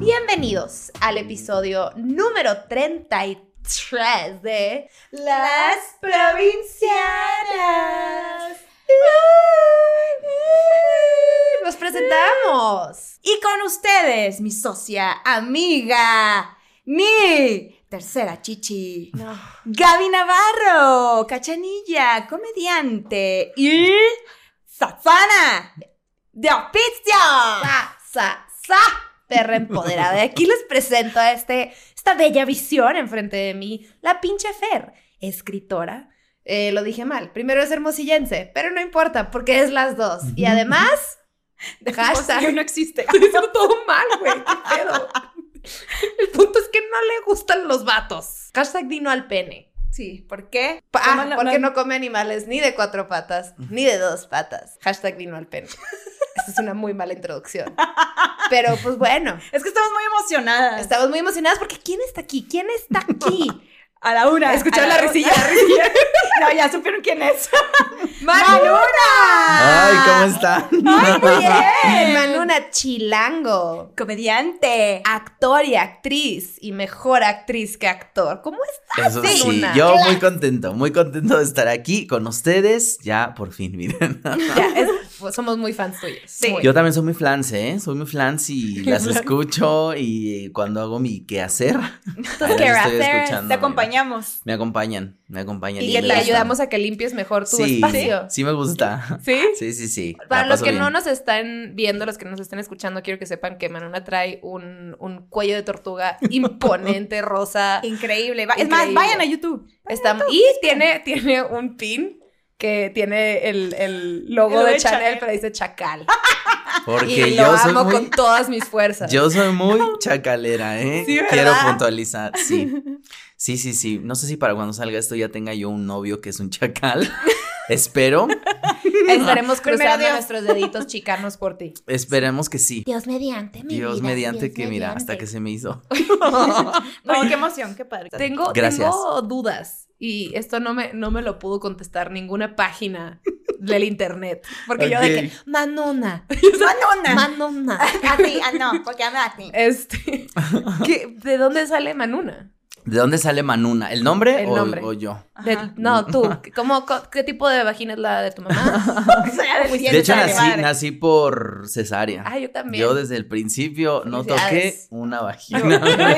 Bienvenidos al episodio número 33 de Las Provincianas. Nos presentamos. Y con ustedes, mi socia, amiga, mi tercera chichi, Gaby Navarro, cachanilla, comediante y Safana de Oficio. Sa, sa, sa, perra empoderada. Y aquí les presento a este, esta bella visión enfrente de mí, la pinche Fer, escritora. Eh, lo dije mal. Primero es hermosillense, pero no importa porque es las dos. Y además, hashtag. no existe. Estoy diciendo todo mal, güey. ¿Qué pedo? El punto es que no le gustan los vatos. Hashtag dino al pene. Sí, ¿por qué? Pa- ¿Cómo Ah, no- porque no- no come animales ni de cuatro patas, ni de dos patas. Hashtag vino al pene. Esta es una muy mala introducción. Pero pues bueno, Es que estamos muy emocionadas. estamos muy emocionadas porque ¿quién está aquí? ¿Quién está aquí? A la una. ¿Escucharon la risilla? a la risilla. no, ya supieron quién es. ¡Manuna! Ay, ¿cómo está? ¡Ay, muy bien! Manuna Chilango. Comediante. Actor y actriz. Y mejor actriz que actor. ¿Cómo estás, Eso sí, yo muy contento, muy contento de estar aquí con ustedes. Ya, por fin, miren. Ya, es- somos muy fans tuyos. Sí. Yo también soy muy flans, ¿eh? Soy muy flans y las escucho y cuando hago mi quehacer, ahí las qué estoy hacer, escuchando, Te mira. acompañamos. Me acompañan, me acompañan. Y que te ayudamos a que limpies mejor tu sí, espacio. Sí, me gusta. ¿Sí? Sí, sí, sí. Para los que bien. no nos están viendo, los que nos estén escuchando, quiero que sepan que Manuna trae un, un cuello de tortuga imponente, rosa. Increíble. Va- Es más, vayan a YouTube. Está- y tiene, tiene un pin que tiene el, el logo de de Chanel, Chanel. pero dice Chacal. Porque y lo yo soy amo muy, con todas mis fuerzas. yo soy muy chacalera, ¿eh? Sí, ¿verdad? Quiero puntualizar, sí. Sí, sí, sí. No sé si para cuando salga esto ya tenga yo un novio que es un chacal. Espero. Estaremos Primero cruzando nuestros deditos chicanos por ti. Esperemos que sí. Dios mediante, mi Dios vida, mediante Dios que mira, hasta que se me hizo. No, qué emoción, qué padre. Tengo, Gracias. tengo dudas y esto no me, no me lo pudo contestar ninguna página del internet. Porque yo de que. Manona, Manona. Manona. Así, ah, no, porque habla así. Este, ¿qué- ¿de dónde sale Manuna? ¿De dónde sale Manuna? ¿El nombre, El o, nombre. o yo? De- no, tú. ¿Cómo, ¿Qué tipo de vagina es la de tu mamá? O sea, de De hecho, nací, nací por cesárea. Ah, yo también. Yo desde el principio no toqué una vagina.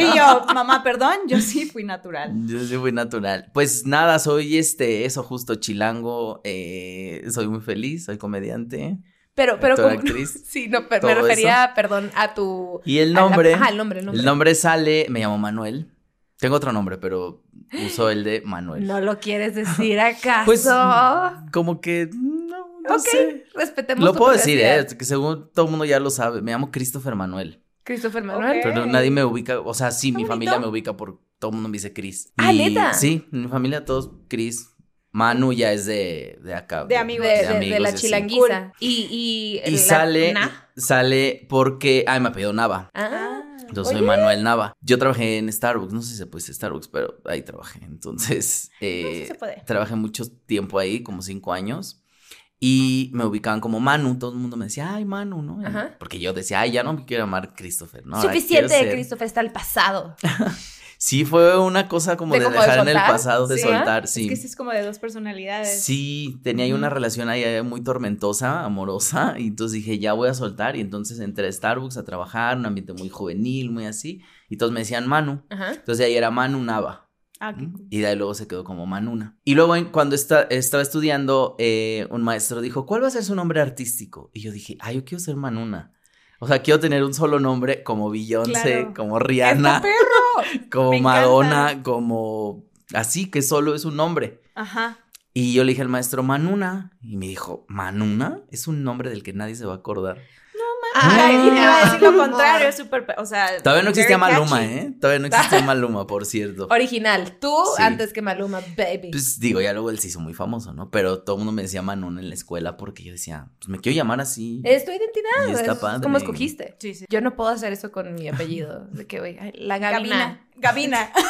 y yo, mamá, perdón, yo sí fui natural. Yo soy muy natural. Pues nada, soy este, eso justo chilango. eh, soy muy feliz, soy comediante. Pero, pero como. actriz, sí, no, pero me refería, perdón, a tu. Y el a la- nombre, ajá, el nombre, el nombre. el nombre sale, me llamo Manuel. Tengo otro nombre, pero uso el de Manuel. ¿No lo quieres decir acaso? Pues, como que no, no ok, sé. respetemos Lo tu puedo decir, eh, que según todo el mundo ya lo sabe. Me llamo Christopher Manuel. Christopher Manuel. Pero nadie me ubica, o sea, sí, mi bonito. familia me ubica por todo el mundo me dice Chris. Ah, Y- ¿neta? Sí, mi familia todos Chris. Manu ya es de, de acá. De amigos. De, de- de amigos la y así. chilanguiza. Y, y, Y la- sale, ¿Na? sale porque, ay, me apellido Nava. Ah. Yo soy Oye. Manuel Nava. Yo trabajé en Starbucks, no sé si se puede decir Starbucks, pero ahí trabajé. Entonces, eh, se puede. trabajé mucho tiempo ahí, como cinco años. Y me ubicaban como Manu, todo el mundo me decía, ay, Manu, ¿no? Ajá. Porque yo decía, ay, ya no me quiero llamar Christopher, ¿no? Suficiente de Christopher está el pasado. Sí, fue una cosa como ¿De de, como de dejar en el pasado, de Sí, soltar, Es sí. que sí es como de dos personalidades. Sí, tenía ahí una relación ahí eh, muy tormentosa, amorosa, y entonces dije, ya voy a soltar, y entonces entré a Starbucks a trabajar, un ambiente muy juvenil, muy así, y todos me decían Manu, Ajá. entonces de ahí era Manu Nava, Ah, qué ¿m? cool. y de ahí luego se quedó como Manuna. Y luego cuando esta- estaba estudiando, eh, un maestro dijo, ¿cuál va a ser su nombre artístico? Y yo dije, ay, yo quiero ser Manuna. O sea, quiero tener un solo nombre como Beyoncé, Claro. como Rihanna, como Me encanta. Madonna, como así, que solo es un nombre. Ajá. Y yo le dije al maestro Manuna y me dijo, ¿Manuna? Es un nombre del que nadie se va a acordar. Ay, te iba a decir lo contrario, es súper, o sea. Todavía no existía Maluma, catchy. ¿eh? Todavía no existía Maluma, por cierto. Original. Tú Sí. antes que Maluma, baby. Pues digo, ya luego él se hizo muy famoso, ¿no? Pero todo el mundo me decía Manuna en la escuela porque yo decía, pues me quiero llamar así. es tu identidad. Y está es padre. como escogiste. Sí, sí. Yo no puedo hacer eso con mi apellido. De que, güey, la Gabina. Gabina. Gabina.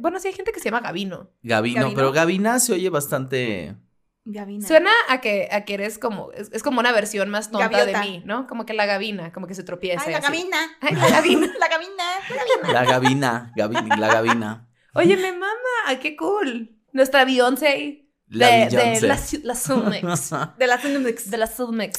Bueno, sí hay gente que se llama Gabino. Gabino, Gabino. pero Gabina se oye bastante Gavina. Suena a que, a que eres como, es, es como una versión más tonta Gaviota. de mí, ¿no? Como que la gavina, como que se tropieza. Ay, y la gavina. Ay, la gavina. La gavina. La gavina, gavi- la gavina. Oye, me mama, ay, qué cool. Nuestra Beyoncé La de, de la, la. De la Tendumix. De la.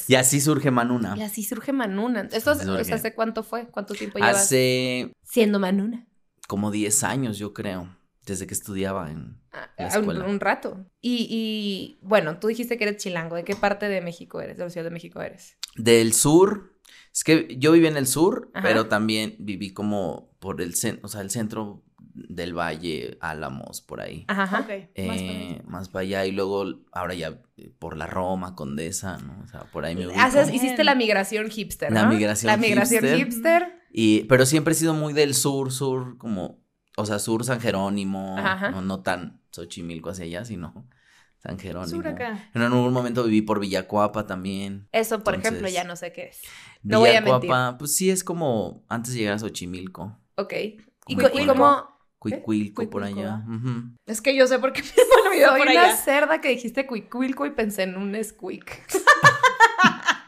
Y así surge Manuna. Y así surge Manuna. ¿Esto Así o sea, surge. hace cuánto fue? ¿Cuánto tiempo llevas Hace siendo Manuna? como 10 años, yo creo, desde que estudiaba en Ah, La ah, un, escuela. un rato. Y, y, bueno, tú dijiste que eres chilango. ¿De qué parte de México eres? De la Ciudad de México eres. Del sur. Es que yo viví en el sur, Ajá. pero también viví como por el centro, o sea, el centro del valle, Álamos, por ahí. Ajá. ajá. Ok. Eh, más para allá y luego ahora ya eh, por la Roma, Condesa, ¿no? O sea, por ahí me ubico. Haces- Bien. hiciste la migración hipster, La ¿no? migración La migración hipster. hipster. Y, pero siempre he sido muy del sur, sur, como, o sea, sur San Jerónimo, Ajá. no, no tan Xochimilco hacia allá, sino San Jerónimo. Sur acá. En algún momento viví por Villacuapa también. Eso, por Entonces- ejemplo, ya no sé qué es. No voy a Villacuapa, pues sí es como antes de llegar a Xochimilco. Ok. ¿Y, Como y? Cuicuilco por Cuicuilco. allá. Es que yo sé por qué me he olvidado Soy por una cerda que dijiste cuicuilco y pensé en un squeak.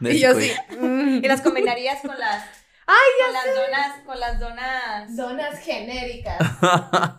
Y yo sí. mm. Y las combinarías con las. Ay, con las donas. Con las donas. Donas genéricas.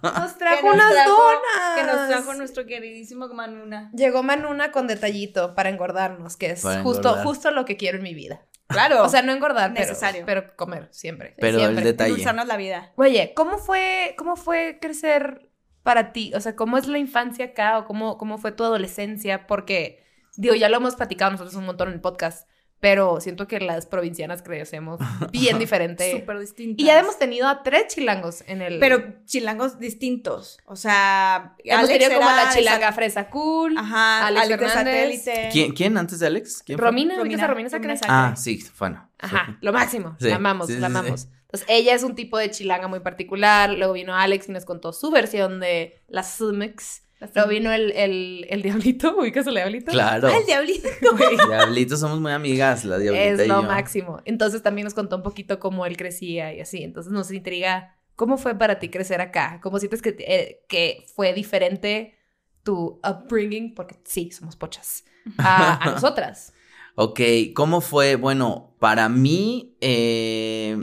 Nos que trajo nos unas trajo- donas. Que nos trajo nuestro queridísimo Manuna. Llegó Manuna con detallito para engordarnos, que es Para justo, engordar. justo lo que quiero en mi vida. Claro. O sea, no engordar, pero- Necesario. Pero, comer siempre. Pero el siempre. detalle. Endulzarnos la vida. Oye, ¿cómo fue, cómo fue crecer para ti? O sea, ¿cómo es la infancia acá o cómo, cómo fue tu adolescencia? Porque, digo, ya lo hemos platicado nosotros un montón en el podcast, pero siento que las provincianas crecemos bien diferente. Súper distintas. Y ya hemos tenido a tres chilangos en el... Pero chilangos distintos. O sea, hemos Alex tenido como la chilanga Sa- fresa cool. Ajá, Alex Alex, de Fernández. satélite. ¿Quién, ¿Quién antes de Alex? ¿Quién? Romina, ¿ubicas a Romina, Romina Sacre? Romina. Ah, sí, bueno. Ajá, lo máximo. Sí, la amamos, sí, sí, la sí. amamos. Entonces, ella es un tipo de chilanga muy particular. Luego vino Alex y nos contó su versión de la Sumix. Luego vino el, el, el Diablito. ¿Ubicas al Diablito? Claro. Ah, el diablito. Güey, Diablitos somos muy amigas, la diablita es y lo yo. máximo. Entonces, también nos contó un poquito cómo él crecía y así. Entonces, nos intriga. ¿Cómo fue para ti crecer acá? ¿Cómo sientes que, eh, que fue diferente tu upbringing? Porque sí, somos pochas. A, a nosotras. Ok, ¿cómo fue? Bueno, para mí, eh,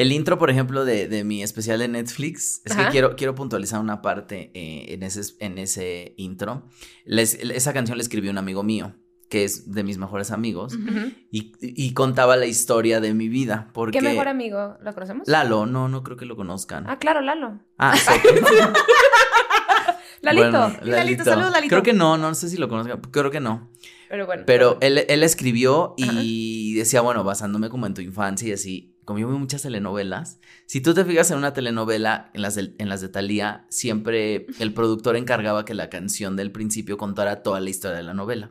el intro, por ejemplo, de, de mi especial de Netflix, es Ajá. que quiero, quiero puntualizar una parte eh, en, ese, en ese intro. Les- esa canción la escribió un amigo mío, que es de mis mejores amigos, y, y contaba la historia de mi vida. Porque ¿Qué mejor amigo? ¿Lo conocemos? Lalo, no, no creo que lo conozcan. Ah, claro, Lalo. Ah, sí. Lalito. Bueno, Lalito, saludos, Lalito. Creo que no, no sé si lo conozcan, creo que no. Pero bueno. Pero él, él escribió y decía, bueno, basándome como en tu infancia y así, como yo veo muchas telenovelas, si tú te fijas en una telenovela, en las de, en las de Thalía, siempre el productor encargaba que la canción del principio contara toda la historia de la novela.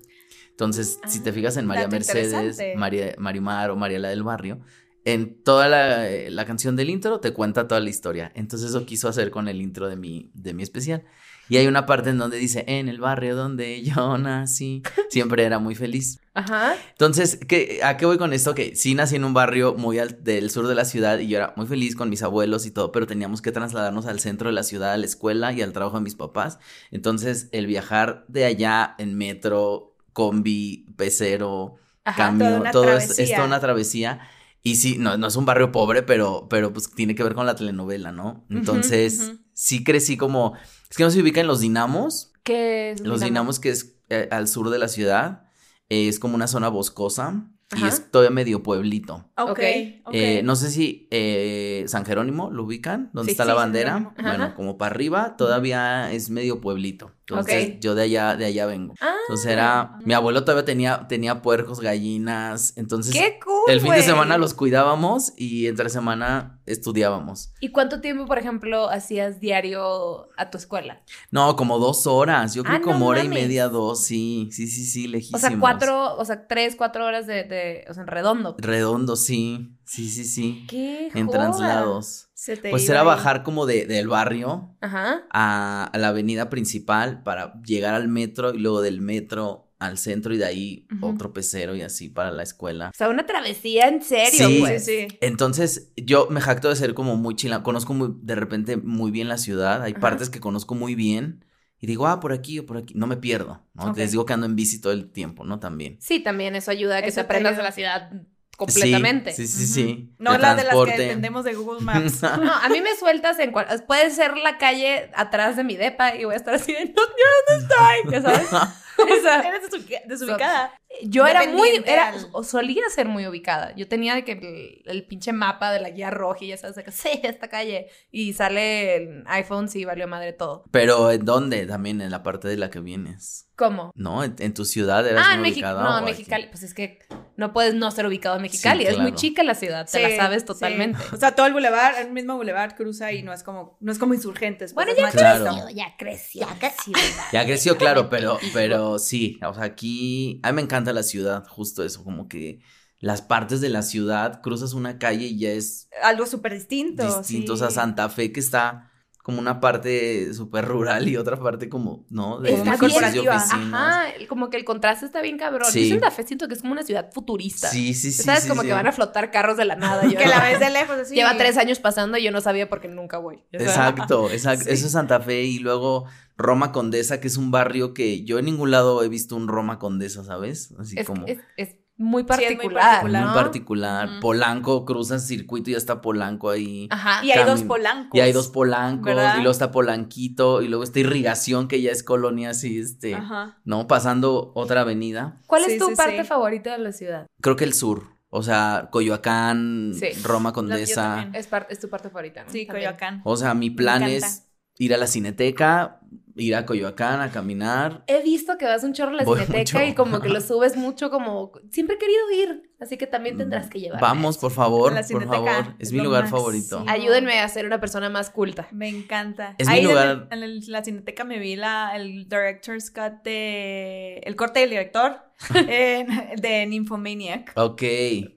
Entonces, si te fijas en María Mercedes. María, Marimar o Mariela del Barrio, en toda la, la canción del intro te cuenta toda la historia. Entonces eso quiso hacer con el intro de mi, de mi especial. Y hay una parte en donde dice, en el barrio donde yo nací, siempre era muy feliz. Ajá. Entonces, ¿qué, ¿a qué voy con esto? Que sí nací en un barrio muy al- del sur de la ciudad y yo era muy feliz con mis abuelos y todo, pero teníamos que trasladarnos al centro de la ciudad, a la escuela y al trabajo de mis papás. Entonces, el viajar de allá en metro, combi, pecero, Ajá. una todo es, es toda una travesía. Y sí, no, no es un barrio pobre, pero, pero pues tiene que ver con la telenovela, ¿no? Entonces, sí crecí como, es que no se ubica en los dinamos, ¿Qué es? los dinamos que es eh, al sur de la ciudad, eh, es como una zona boscosa y es todavía medio pueblito. Ok, Ok. ok. Eh, no sé si eh, San Jerónimo lo ubican, donde Sí, está sí, la bandera. Bueno, como para arriba todavía es medio pueblito. Entonces yo de allá, de allá vengo. Ah, Entonces era, mi abuelo todavía tenía, tenía puercos, gallinas, entonces ¡Qué cool! el fin de semana los cuidábamos y entre semana estudiábamos. ¿Y cuánto tiempo, por ejemplo, hacías diario a tu escuela? No, como dos horas, yo creo Ah, como no hora y media, dos, sí, sí, sí, sí, O lejísimos. sea, cuatro, o sea, tres, cuatro horas de, de o sea, en redondo. Redondo, sí, sí, sí, sí. ¡Qué En joda! traslados. Se te Pues era ahí. bajar como de, del barrio Ajá. a, a la avenida principal para llegar al metro y luego del metro al centro y de ahí otro pecero y así para la escuela. O sea, una travesía en serio, Sí. pues. Sí, sí. Entonces, yo me jacto de ser como muy chila, conozco muy, de repente muy bien la ciudad, hay Ajá. partes que conozco muy bien y digo, ah, por aquí o por aquí, no me pierdo, ¿no? Les digo que ando en bici todo el tiempo, ¿no? También. Sí, también eso ayuda a que Eso te aprendas de la ciudad completamente. Sí, sí, sí. sí. No El la de las que dependemos de Google Maps. No, a mí me sueltas en cual... Puede ser la calle atrás de mi depa y voy a estar así de, no, ¿dónde estoy? ¿Ya sabes? O sea, Eres desubica- desubicada. Yo era muy... Era, al- solía ser muy ubicada. Yo tenía de que el, el pinche mapa de la guía roja y ya sabes, de que sí, esta calle. Y sale el iPhone, sí, valió madre todo. Pero ¿en dónde? También en la parte de la que vienes. ¿Cómo? ¿No? ¿En, en tu ciudad eras Ah, en muy Mexicali. ubicada No, en aquí? Mexicali. Pues es que no puedes no ser ubicado en Mexicali. Es muy claro. chica la ciudad, te la Sí, sabes sí. totalmente. O sea, todo el bulevar, el mismo bulevar cruza y no es como, no es como insurgentes. pues, Bueno, Claro. ya creció. Ya creció. Ya creció, claro, pero, pero sí, o sea, aquí, a mí me encanta la ciudad, justo eso, como que las partes de la ciudad, cruzas una calle y ya es Algo súper distinto. distinto, o sí. sea, Santa Fe que está como una parte súper rural y otra parte como, ¿no? De Está corporativa. Ajá, como que el contraste está bien cabrón. Sí. Yo Santa Fe siento que es como una ciudad futurista. Sí, sí, sí. ¿Sabes? sí, como sí. que van a flotar carros de la nada. Yo, Que la ves de lejos así. Lleva tres años pasando y yo no sabía porque nunca voy. Exacto, exacto. Eso es Santa Fe y luego Roma Condesa, que es un barrio que yo en ningún lado he visto un Roma Condesa, ¿sabes? Así Es, como es- es muy Sí, es muy particular. muy particular. Polanco, cruzas circuito y ya está Polanco ahí. Ajá. Y hay dos polancos. Y hay dos polancos, ¿Verdad? y luego está Polanquito, y luego está Irrigación, que ya es colonia así, este, Ajá. ¿no? Pasando otra avenida. ¿Cuál Sí, es tu sí, parte sí. favorita de la ciudad? Creo que el sur, o sea, Coyoacán, Sí. Roma Condesa. Es, es tu parte favorita, ¿no? Sí, También. Coyoacán. O sea, mi plan es ir a la cineteca, ir a Coyoacán a caminar. He visto que vas un chorro a la cineteca y como que lo subes mucho como... Siempre he querido ir, así que también tendrás que llevarme. Vamos, por favor, la por Cineteca, favor. Es es mi lugar máximo. favorito. Ayúdenme a ser una persona más culta. Me encanta. Es mi Ahí en lugar- el- En, el- la cineteca me vi la, el director's cut de... El corte del director en- de Nymphomaniac. Ok.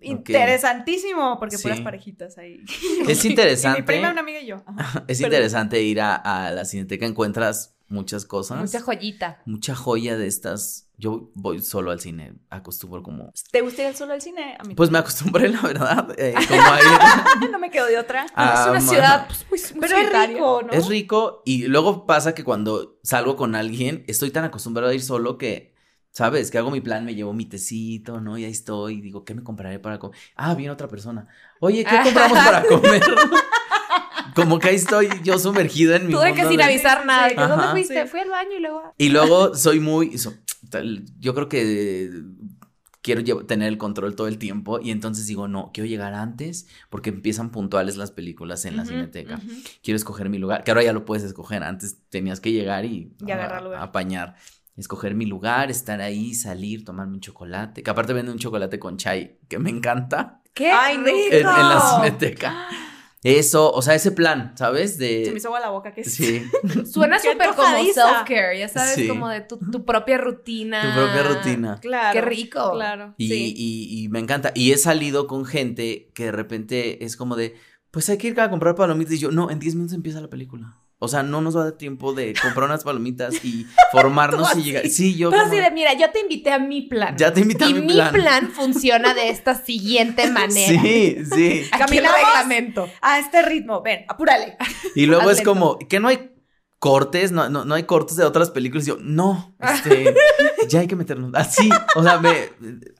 Interesantísimo, porque Sí. puras parejitas ahí. Es interesante. mi prima, una amiga y yo. Ajá. Es Perdón. interesante ir a, a la cineteca, encuentras muchas cosas. Mucha joyita. mucha joya de estas. Yo voy solo al cine, acostumbro como... ¿Te gusta ir solo al cine? A mí Pues me acostumbré, la verdad, eh, como a ir... no me quedo de otra. Ah, es una ciudad pues, muy, muy Pero es rico, ¿no? Es rico y luego pasa que cuando salgo con alguien, estoy tan acostumbrado a ir solo que, ¿sabes? Que hago mi plan, me llevo mi tecito, ¿no? Y ahí estoy, y digo, ¿qué me compraré para comer? Ah, viene otra persona. Oye, ¿qué compramos para comer? Como que ahí estoy yo sumergido en mi Tuve que sin de- avisar nada. sí. ¿De ¿Dónde fuiste? Sí. Fui al baño y luego... Y luego soy muy. so- tal- yo creo que quiero tener el control todo el tiempo. Y entonces digo, no, quiero llegar antes porque empiezan puntuales las películas en la cineteca. Quiero escoger mi lugar, que ahora ya lo puedes escoger. Antes tenías que llegar y, Y agarrar a- lugar. apañar. Escoger mi lugar, estar ahí, salir, tomarme un chocolate. Que aparte venden un chocolate con chai que me encanta ¡Qué Ay, no. rico! en, en la cineteca. Eso, o sea, ese plan, ¿sabes? De. Se me hizo agua la boca que Sí, Suena súper como self-care, ya sabes, Sí. como de tu, tu propia rutina. tu propia rutina. Claro. Qué rico. Claro. Y, sí. y- y me encanta. Y he salido con gente que de repente es como de, pues hay que ir a comprar palomitas. Y yo, no, en 10 minutos empieza la película. O sea, no nos va a dar tiempo de comprar unas palomitas y formarnos y llegar. Sí, yo. Pero como- de, mira, yo te invité a mi plan. Ya te invité a y mi mi plan. plan. funciona de esta siguiente manera. Sí, sí. ¿Caminamos? reglamento. A este ritmo, ven, apúrale. Y luego Haz es lento. como, que no hay cortes, no, no, no hay cortes de otras películas. Y yo, no, este, ya hay que meternos. Así, o sea, me,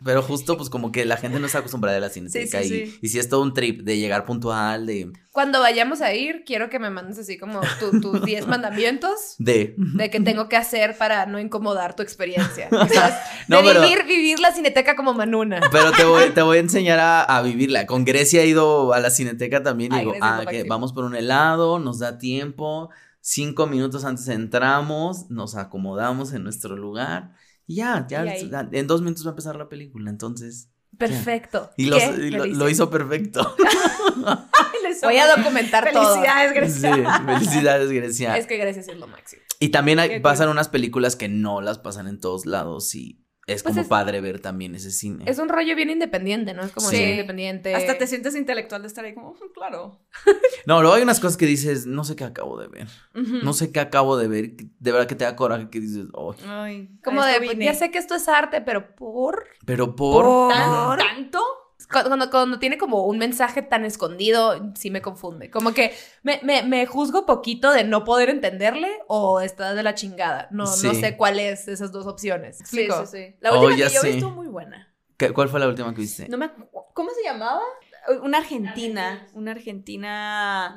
pero justo pues como que la gente no está acostumbrada a la cineteca. Sí, sí, y, sí. y si es todo un trip de llegar puntual, de, Cuando vayamos a ir, quiero que me mandes así como tu- tus 10 mandamientos de, de que tengo que hacer para no incomodar tu experiencia. ¿sabes? No, de pero- vivir, vivir la cineteca como Manuna. Pero te voy, te voy a enseñar a, a vivirla. Con Grecia he ido a la cineteca también y Ay, digo, ah, que vamos por un helado, nos da tiempo, cinco minutos antes entramos, nos acomodamos en nuestro lugar y ya, ya, Y en dos minutos va a empezar la película, entonces. Perfecto. Y, lo, ¿Qué? y lo- hizo perfecto. Voy a documentar todo. Felicidades, Sí, Grecia. felicidades, Grecia. Es que Grecia es lo máximo. Y también hay- pasan unas películas que no las pasan en todos lados y es Pues como es- padre ver también ese cine. Es un rollo bien independiente, ¿no? Es como Sí. bien independiente. Hasta te sientes intelectual de estar ahí como, "Mm, claro. No, luego hay unas cosas que dices, no sé qué acabo de ver. No sé qué acabo de ver. De verdad que te da coraje que dices, "Ay, Ay, Como de, pues, vine. ya sé que esto es arte, pero por... pero por. Por- ¿Tan- ¿Tanto? Cuando, cuando tiene como un mensaje tan escondido, sí me confunde. Como que me, me, me juzgo poquito de no poder entenderle o está de la chingada. No, no sé cuál es esas dos opciones. Sí, ¿Explico? sí, sí. La Oh, última ya que yo vi estuvo muy buena. ¿Qué- ¿Cuál fue la última que viste? No me ¿Cómo se llamaba? Una argentina. Una argentina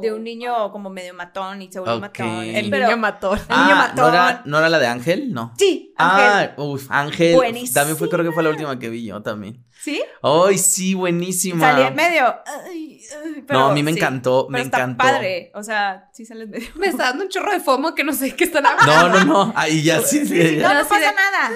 de un niño como medio matón y se volvió matón. El Pero- niño mató. El niño Ah, ¿no era, matón. ¿no era la de Ángel? No. Sí, Ángel. Ah, uff, Ángel. Buenísima. También fue, creo que fue la última que vi yo también. ¿Sí? Ay, sí, buenísima. Salí en medio. ay, ay, pero no, a mí me sí. encantó, Pero me está encantó. padre. O sea, sí sale en medio. Me está dando un chorro de fomo que no sé qué están hablando. No, no, no. Ahí ya sí. sí, No, ya. no así pasa de- nada.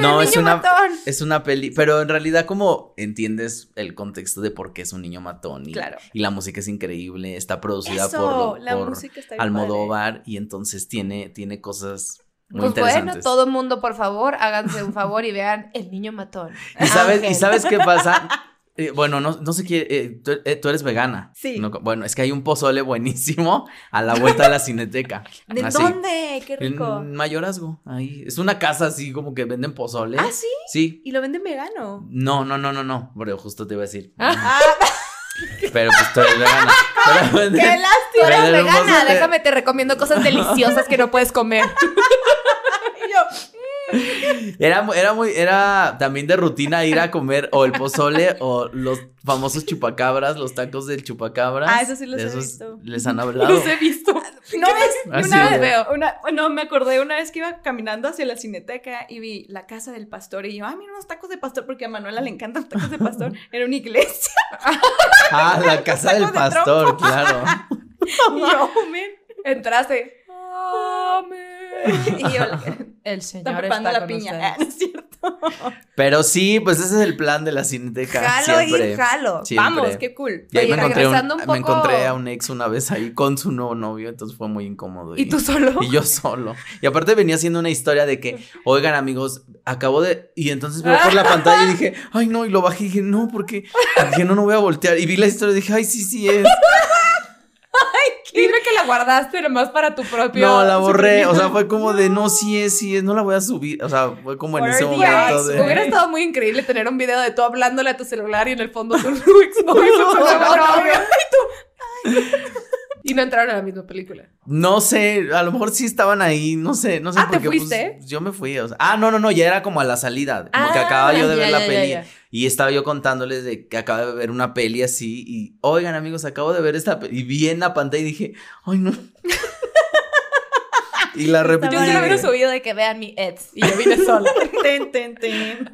No, El es niño una, matón. es una peli, pero en realidad como entiendes el contexto de por qué es un niño matón y, Claro. y la música es increíble, está producida Eso, por, lo- la por música está bien Almodóvar y entonces tiene, tiene cosas muy Pues bueno, todo mundo, por favor, háganse un favor y vean El Niño Matón. ¿Y sabes, Ángel. ¿Y sabes qué pasa? Eh, bueno, no, no sé qué, eh, tú, eh, tú eres vegana. Sí. No, bueno, es que hay un pozole buenísimo a la vuelta de la cineteca. ¿De Así. dónde? Qué rico. En Mayorazgo, ahí. Es una casa así como que venden pozole. Ah, sí. Sí. Y lo venden vegano. No, no, no, no, no. Pero justo te iba a decir. Ah, Pero pues tú eres vegana. Pero qué lástima. Eres vegana, déjame te recomiendo cosas deliciosas que no puedes comer. Era, era muy, era también de rutina ir a comer o el pozole o los famosos chupacabras, los tacos del chupacabras. Ah, esos sí los De he visto. Les han hablado. Los he visto. No ves, Así una de- vez veo, una, no, me acordé una vez que iba caminando hacia la cineteca y vi la casa del pastor y yo, ah, mira unos tacos de pastor, porque a Manuela le encantan los tacos de pastor. Era una iglesia. Ah, la casa del de pastor, claro. Y yo, men. Entraste. Amén. Y yo, El está Señor preparando está la con piña. ustedes. Ah, no es cierto. Pero sí, pues ese es el plan de la cineteca. Jalo siempre. y jalo. Siempre. Vamos, qué cool. Y ahí Oye, me un- encontré a un ex una vez ahí con su nuevo novio, entonces fue muy incómodo. ¿Y tú solo? Y yo solo. Y aparte venía haciendo una historia de que, oigan amigos, acabo de... Y entonces veo por la pantalla y dije, ay no, y lo bajé y dije, no, porque... Dije, no, no voy a voltear. Y vi la historia y dije, ay, sí, sí es. Dime que la guardaste nomás para tu propio. No, la borré. O sea, fue como de, no, sí es, sí es, no la voy a subir. O sea, fue como en ese momento de... Hubiera estado muy increíble tener un video de tú hablándole a tu celular y en el fondo tu con su nuevo novio. Y no entraron a la misma película. No sé, a lo mejor sí estaban ahí, no sé, no sé Ah, por ¿te qué, pues, fuiste? yo me fui, o sea, ah, no, no, no, ya era como a la salida, como que Ah, acababa yo de ver ya, la ya, peli ya, ya. Y estaba yo contándoles de que acaba de ver una peli así y, oigan amigos, acabo de ver esta peli y vi en la pantalla y dije, ay no. y la repetí. Yo sí lo hubiera subido de que vean mi ex y yo vine sola. Ten, ten, ten.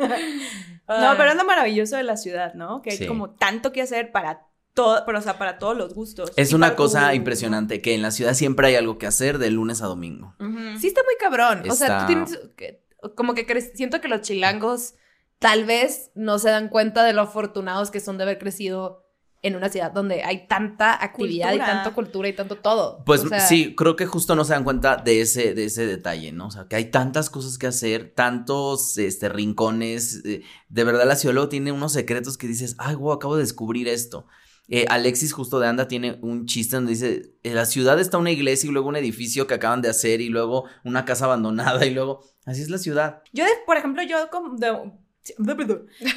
No, pero es lo maravilloso de la ciudad, ¿no? Que hay Sí. como tanto que hacer para todo, pero, o sea, para todos los gustos. Es Y una cosa impresionante que en la ciudad siempre hay algo que hacer de lunes a domingo. Sí está muy cabrón. O sea, tú tienes que- como que siento que los chilangos tal vez no se dan cuenta de lo afortunados que son de haber crecido en una ciudad donde hay tanta actividad y tanta cultura y tanto todo. Pues O sea, sí, creo que justo no se dan cuenta de ese, de ese detalle, ¿no? O sea, que hay tantas cosas que hacer, tantos este, rincones. eh, de verdad, la ciudad luego tiene unos secretos que dices, ay, wow, acabo de descubrir esto. Eh, Alexis justo de Anda tiene un chiste donde dice, en la ciudad está una iglesia y luego un edificio que acaban de hacer y luego una casa abandonada y luego, así es la ciudad. Yo, por ejemplo, yo como de-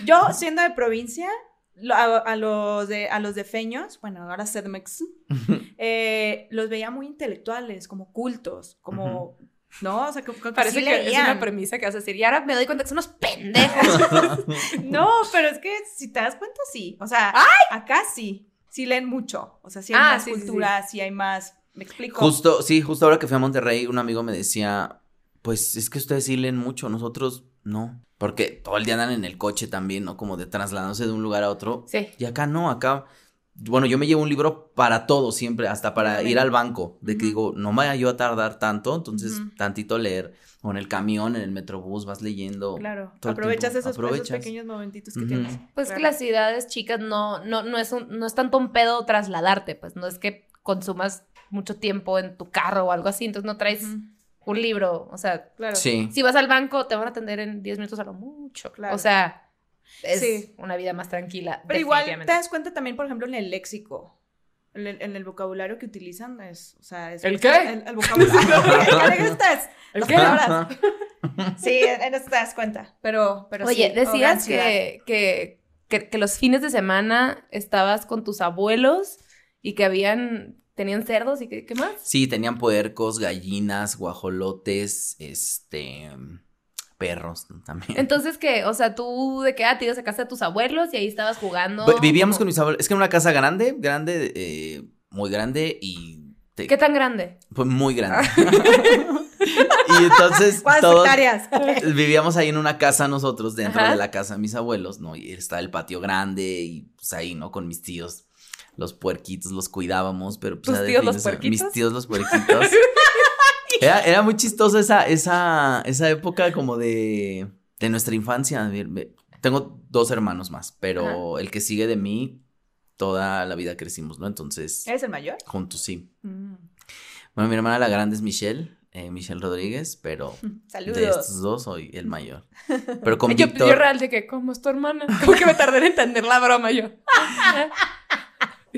yo siendo de provincia, lo- a, a los de a los de feños, bueno, ahora CDMX, eh, los veía muy intelectuales, como cultos, como, ¿no? O sea, que, que Parece sí que es una premisa que vas a decir. Y ahora me doy cuenta que son unos pendejos. No, pero es que si te das cuenta, sí. O sea, acá sí. Sí leen mucho. O sea, sí hay Ah, más sí, sí, cultura, sí. hay más. ¿Me explico? Justo, sí, justo ahora que fui a Monterrey, un amigo me decía, pues es que ustedes sí leen mucho, nosotros no. Porque todo el día andan en el coche también, ¿no? Como de trasladándose de un lugar a otro. Sí. Y acá no, acá, bueno, yo me llevo un libro para todo siempre, hasta para ir al banco, de que digo, no me vaya yo a tardar tanto, entonces tantito leer, o en el camión, en el metrobús, vas leyendo. Claro. Aprovechas esos, pequeños momentitos que tienes. Pues que las ciudades chicas no, no, no, es un- no es tanto un pedo trasladarte, pues no es que consumas mucho tiempo en tu carro o algo así, entonces no traes. Un libro, o sea, Claro. Sí. si vas al banco te van a atender en 10 minutos a lo mucho, Claro. o sea, es Sí. una vida más tranquila. Pero igual te das cuenta también, por ejemplo, en el léxico. En el, en el vocabulario que utilizan es, o sea, es... ¿El qué? El, el vocabulario. ¿El qué gustas? ¿El qué? palabras. Sí, en eso te das cuenta. Pero, pero Oye, sí, decías que que, que los fines de semana estabas con tus abuelos y que habían, tenían cerdos y que, ¿qué más? Sí, tenían puercos, gallinas, guajolotes, este, perros también. Entonces, que, o sea, tú de qué edad te ibas a casa de tus abuelos y ahí estabas jugando. Vi- Vivíamos con mis abuelos. Es que era una casa grande, grande, eh, muy grande y. te- ¿Qué tan grande? Pues muy grande. y entonces ¿Cuántas todos hectáreas? vivíamos ahí en una casa nosotros, dentro Ajá. de la casa de mis abuelos, ¿no? Y estaba el patio grande y pues ahí, ¿no? Con mis tíos. Los puerquitos los cuidábamos, pero pues ¿Tus tíos los puerquitos? Mis tíos los puerquitos. Era, era muy chistoso esa, esa, esa época como de, de nuestra infancia. Tengo dos hermanos más, pero el que sigue de mí, toda la vida crecimos, ¿no? Entonces, ¿Eres el mayor? juntos sí. Mm. Bueno, mi hermana la grande es Michelle, eh, Michelle Rodríguez, pero Saludos. de estos dos soy el mayor. Pero con yo, Víctor, yo real de que, ¿cómo es tu hermana? Como que me tardé en entender la broma yo.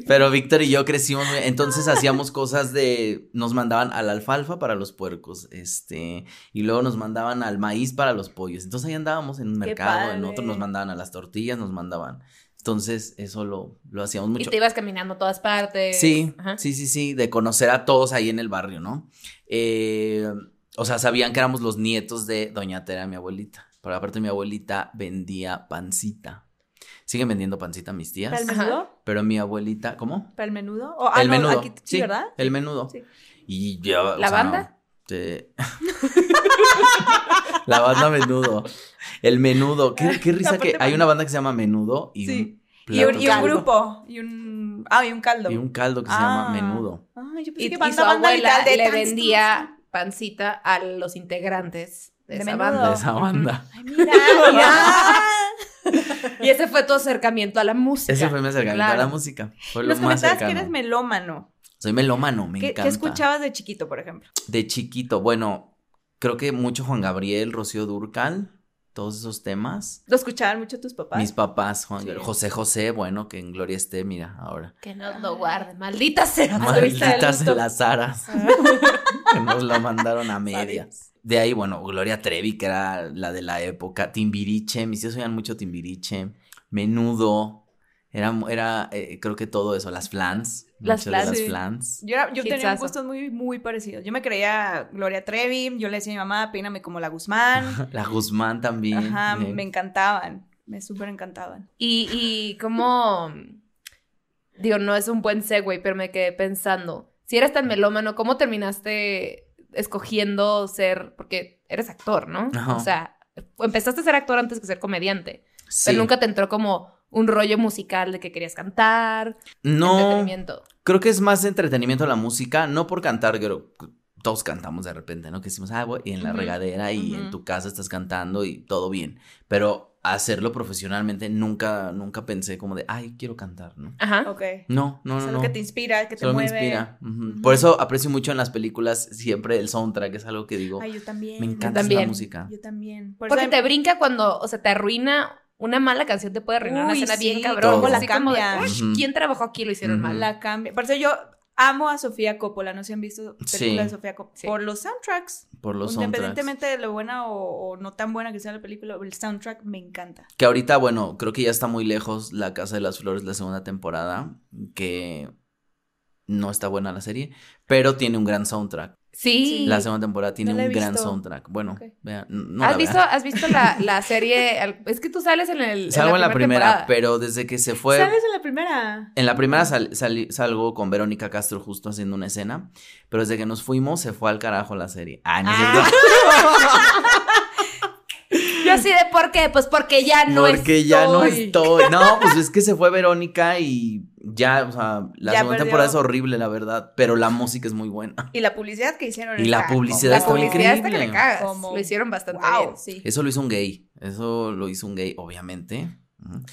Pero Víctor y yo crecimos, entonces hacíamos cosas de, nos mandaban a la alfalfa para los puercos, este, y luego nos mandaban al maíz para los pollos. Entonces ahí andábamos en un mercado, en otro nos mandaban a las tortillas, nos mandaban. Entonces eso lo, lo hacíamos mucho. Y te ibas caminando a todas partes. Sí, Ajá. sí, sí, sí, de conocer a todos ahí en el barrio, ¿no? Eh, o sea, sabían que éramos los nietos de Doña Tera, mi abuelita. Pero aparte mi abuelita vendía pancita. Siguen vendiendo pancita mis tías. ¿Para el menudo? Pero mi abuelita, ¿cómo? ¿Para el menudo? O- ah, el no, menudo. aquí- sí, ¿verdad? El menudo. Sí. Y yo. o ¿La sea, banda? te- La banda menudo. El menudo. Qué, qué risa que hay una banda que se llama Menudo y Sí. un Y un, y un caldo. grupo. Y un. Ah, y un caldo. Y un caldo que se llama Ah. Menudo. Ah, yo pensé Y, que y banda, su banda abuela vital de le tan- vendía pancita a los integrantes de, De esa menudo. banda. De esa banda. Ay, mira, mira. Y ese fue tu acercamiento a la música. Ese fue mi acercamiento a la música. Fue lo Nos más comentabas que cercano. eres melómano. Soy melómano, me ¿Qué, encanta. qué escuchabas de chiquito, por ejemplo? De chiquito, bueno, creo que mucho Juan Gabriel, Rocío Durcal, todos esos temas. ¿Lo escuchaban mucho tus papás? Mis papás, Juan Sí. José José, bueno, que en gloria esté, mira, ahora. Que nos lo guarde. Maldita sea. Malditas luto. las aras. Que nos lo mandaron a medias. De ahí, bueno, Gloria Trevi, que era la de la época. Timbiriche, mis tíos oían mucho Timbiriche. Menudo. Era, era eh, creo que todo eso. Las flans. Las mucho de flans, Las sí. flans. Yo, era- yo tenía gustos muy, muy parecidos. Yo me creía Gloria Trevi, yo le decía a mi mamá, peíname como la Guzmán. La Guzmán también. Ajá, eh. me encantaban, me súper encantaban. Y, y como, digo, no es un buen segue, pero me quedé pensando, si eres tan melómano, ¿cómo terminaste escogiendo ser, porque eres actor, ¿no? Ajá. O sea, empezaste a ser actor antes que ser comediante, Sí. pero nunca te entró como un rollo musical de que querías cantar, No, entretenimiento. creo que es más entretenimiento la música, no por cantar, pero todos cantamos de repente, ¿no? Que decimos, ah, voy, y en la regadera y en tu casa estás cantando y todo bien. Pero hacerlo profesionalmente nunca, nunca pensé como de, ay, quiero cantar, ¿no? Ajá. Ok. No, no, no. no. que te inspira, que te Solo me mueve. inspira. Por eso aprecio mucho en las películas siempre el soundtrack, es algo que digo, Ay, yo también. me encanta también. la música. Yo también. Por Porque te brinca cuando, o sea, te arruina, una mala canción te puede arruinar una Uy, escena bien cabrón. cómo la así como de, cambia. "Ush, Ujú. ¿Quién trabajó aquí y lo hicieron mal? la cambia. Por eso yo amo a Sofía Coppola. No sé si han visto películas Sí. de Sofía Coppola. Sí. Por los soundtracks. Por los soundtracks. Independientemente de lo buena o, o no tan buena que sea la película, el soundtrack me encanta. Que ahorita, bueno, creo que ya está muy lejos La Casa de las Flores, la segunda temporada, que no está buena la serie, pero tiene un gran soundtrack. Sí. La segunda temporada tiene No un gran soundtrack. Bueno, vean, no ¿Has, la visto. ¿Has visto la, la serie? Es que tú sales en el. Salgo en la primera, pero desde que se fue... ¿Sabes en la primera? En la primera sal- salgo con Verónica Castro justo haciendo una escena, pero desde que nos fuimos se fue al carajo la serie. Ah, no Ah. Yo así de por qué, pues porque ya no Porque ya no estoy. estoy. No, pues es que se fue Verónica y ya, o sea, la Ya segunda perdió. temporada es horrible, la verdad, pero la música es muy buena. Y la publicidad que hicieron. Y la publicidad está publicidad está que increíble. le cagas. Lo hicieron bastante Wow, bien. sí. Eso lo hizo un gay. Eso lo hizo un gay, obviamente.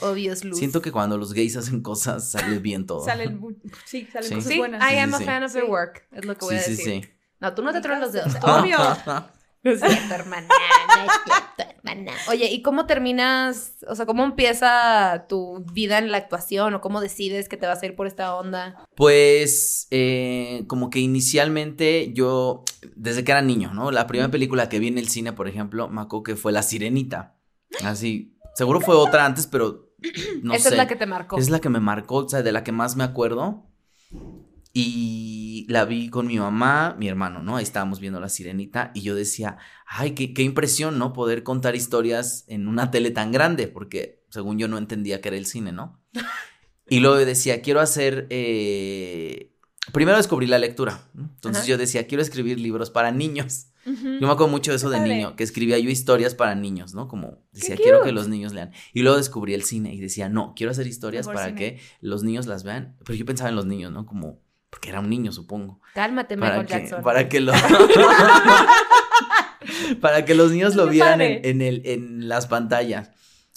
Obvious luz. Siento que cuando los gays hacen cosas sale bien todo. Salen, sí, salen Sí. cosas Sí, buenas. I Sí, am sí, a sí. fan of their work. Es lo que voy Sí, a sí, decir. sí. No, tú no te tronas los dedos. Obvio. No es cierto, hermana. No es cierto, hermana. Oye, ¿y cómo terminas? O sea, ¿cómo empieza tu vida en la actuación? ¿O cómo decides que te vas a ir por esta onda? Pues, eh, como que inicialmente yo, desde que era niño, ¿no? La primera película que vi en el cine, por ejemplo, me acuerdo que fue La Sirenita. Así, seguro fue otra antes, pero no Esa sé. es la que te marcó. Es la que me marcó, o sea, de la que más me acuerdo. Y la vi con mi mamá, mi hermano, ¿no? Ahí estábamos viendo la sirenita y yo decía, ay, qué, qué impresión, ¿no? Poder contar historias en una tele tan grande, porque según yo no entendía que era el cine, ¿no? Y luego decía, quiero hacer... eh, Primero descubrí la lectura. Entonces Ajá. yo decía, quiero escribir libros para niños. Yo me acuerdo mucho de eso de niño, que escribía yo historias para niños, ¿no? Como decía, quiero que los niños lean. Y luego descubrí el cine y decía, no, quiero hacer historias Mejor para cine. que los niños las vean. Pero yo pensaba en los niños, ¿no? Como, porque era un niño, supongo. Cálmate, Para Michael que, Jackson. para que lo... para que los niños lo vieran en, en el, en las pantallas.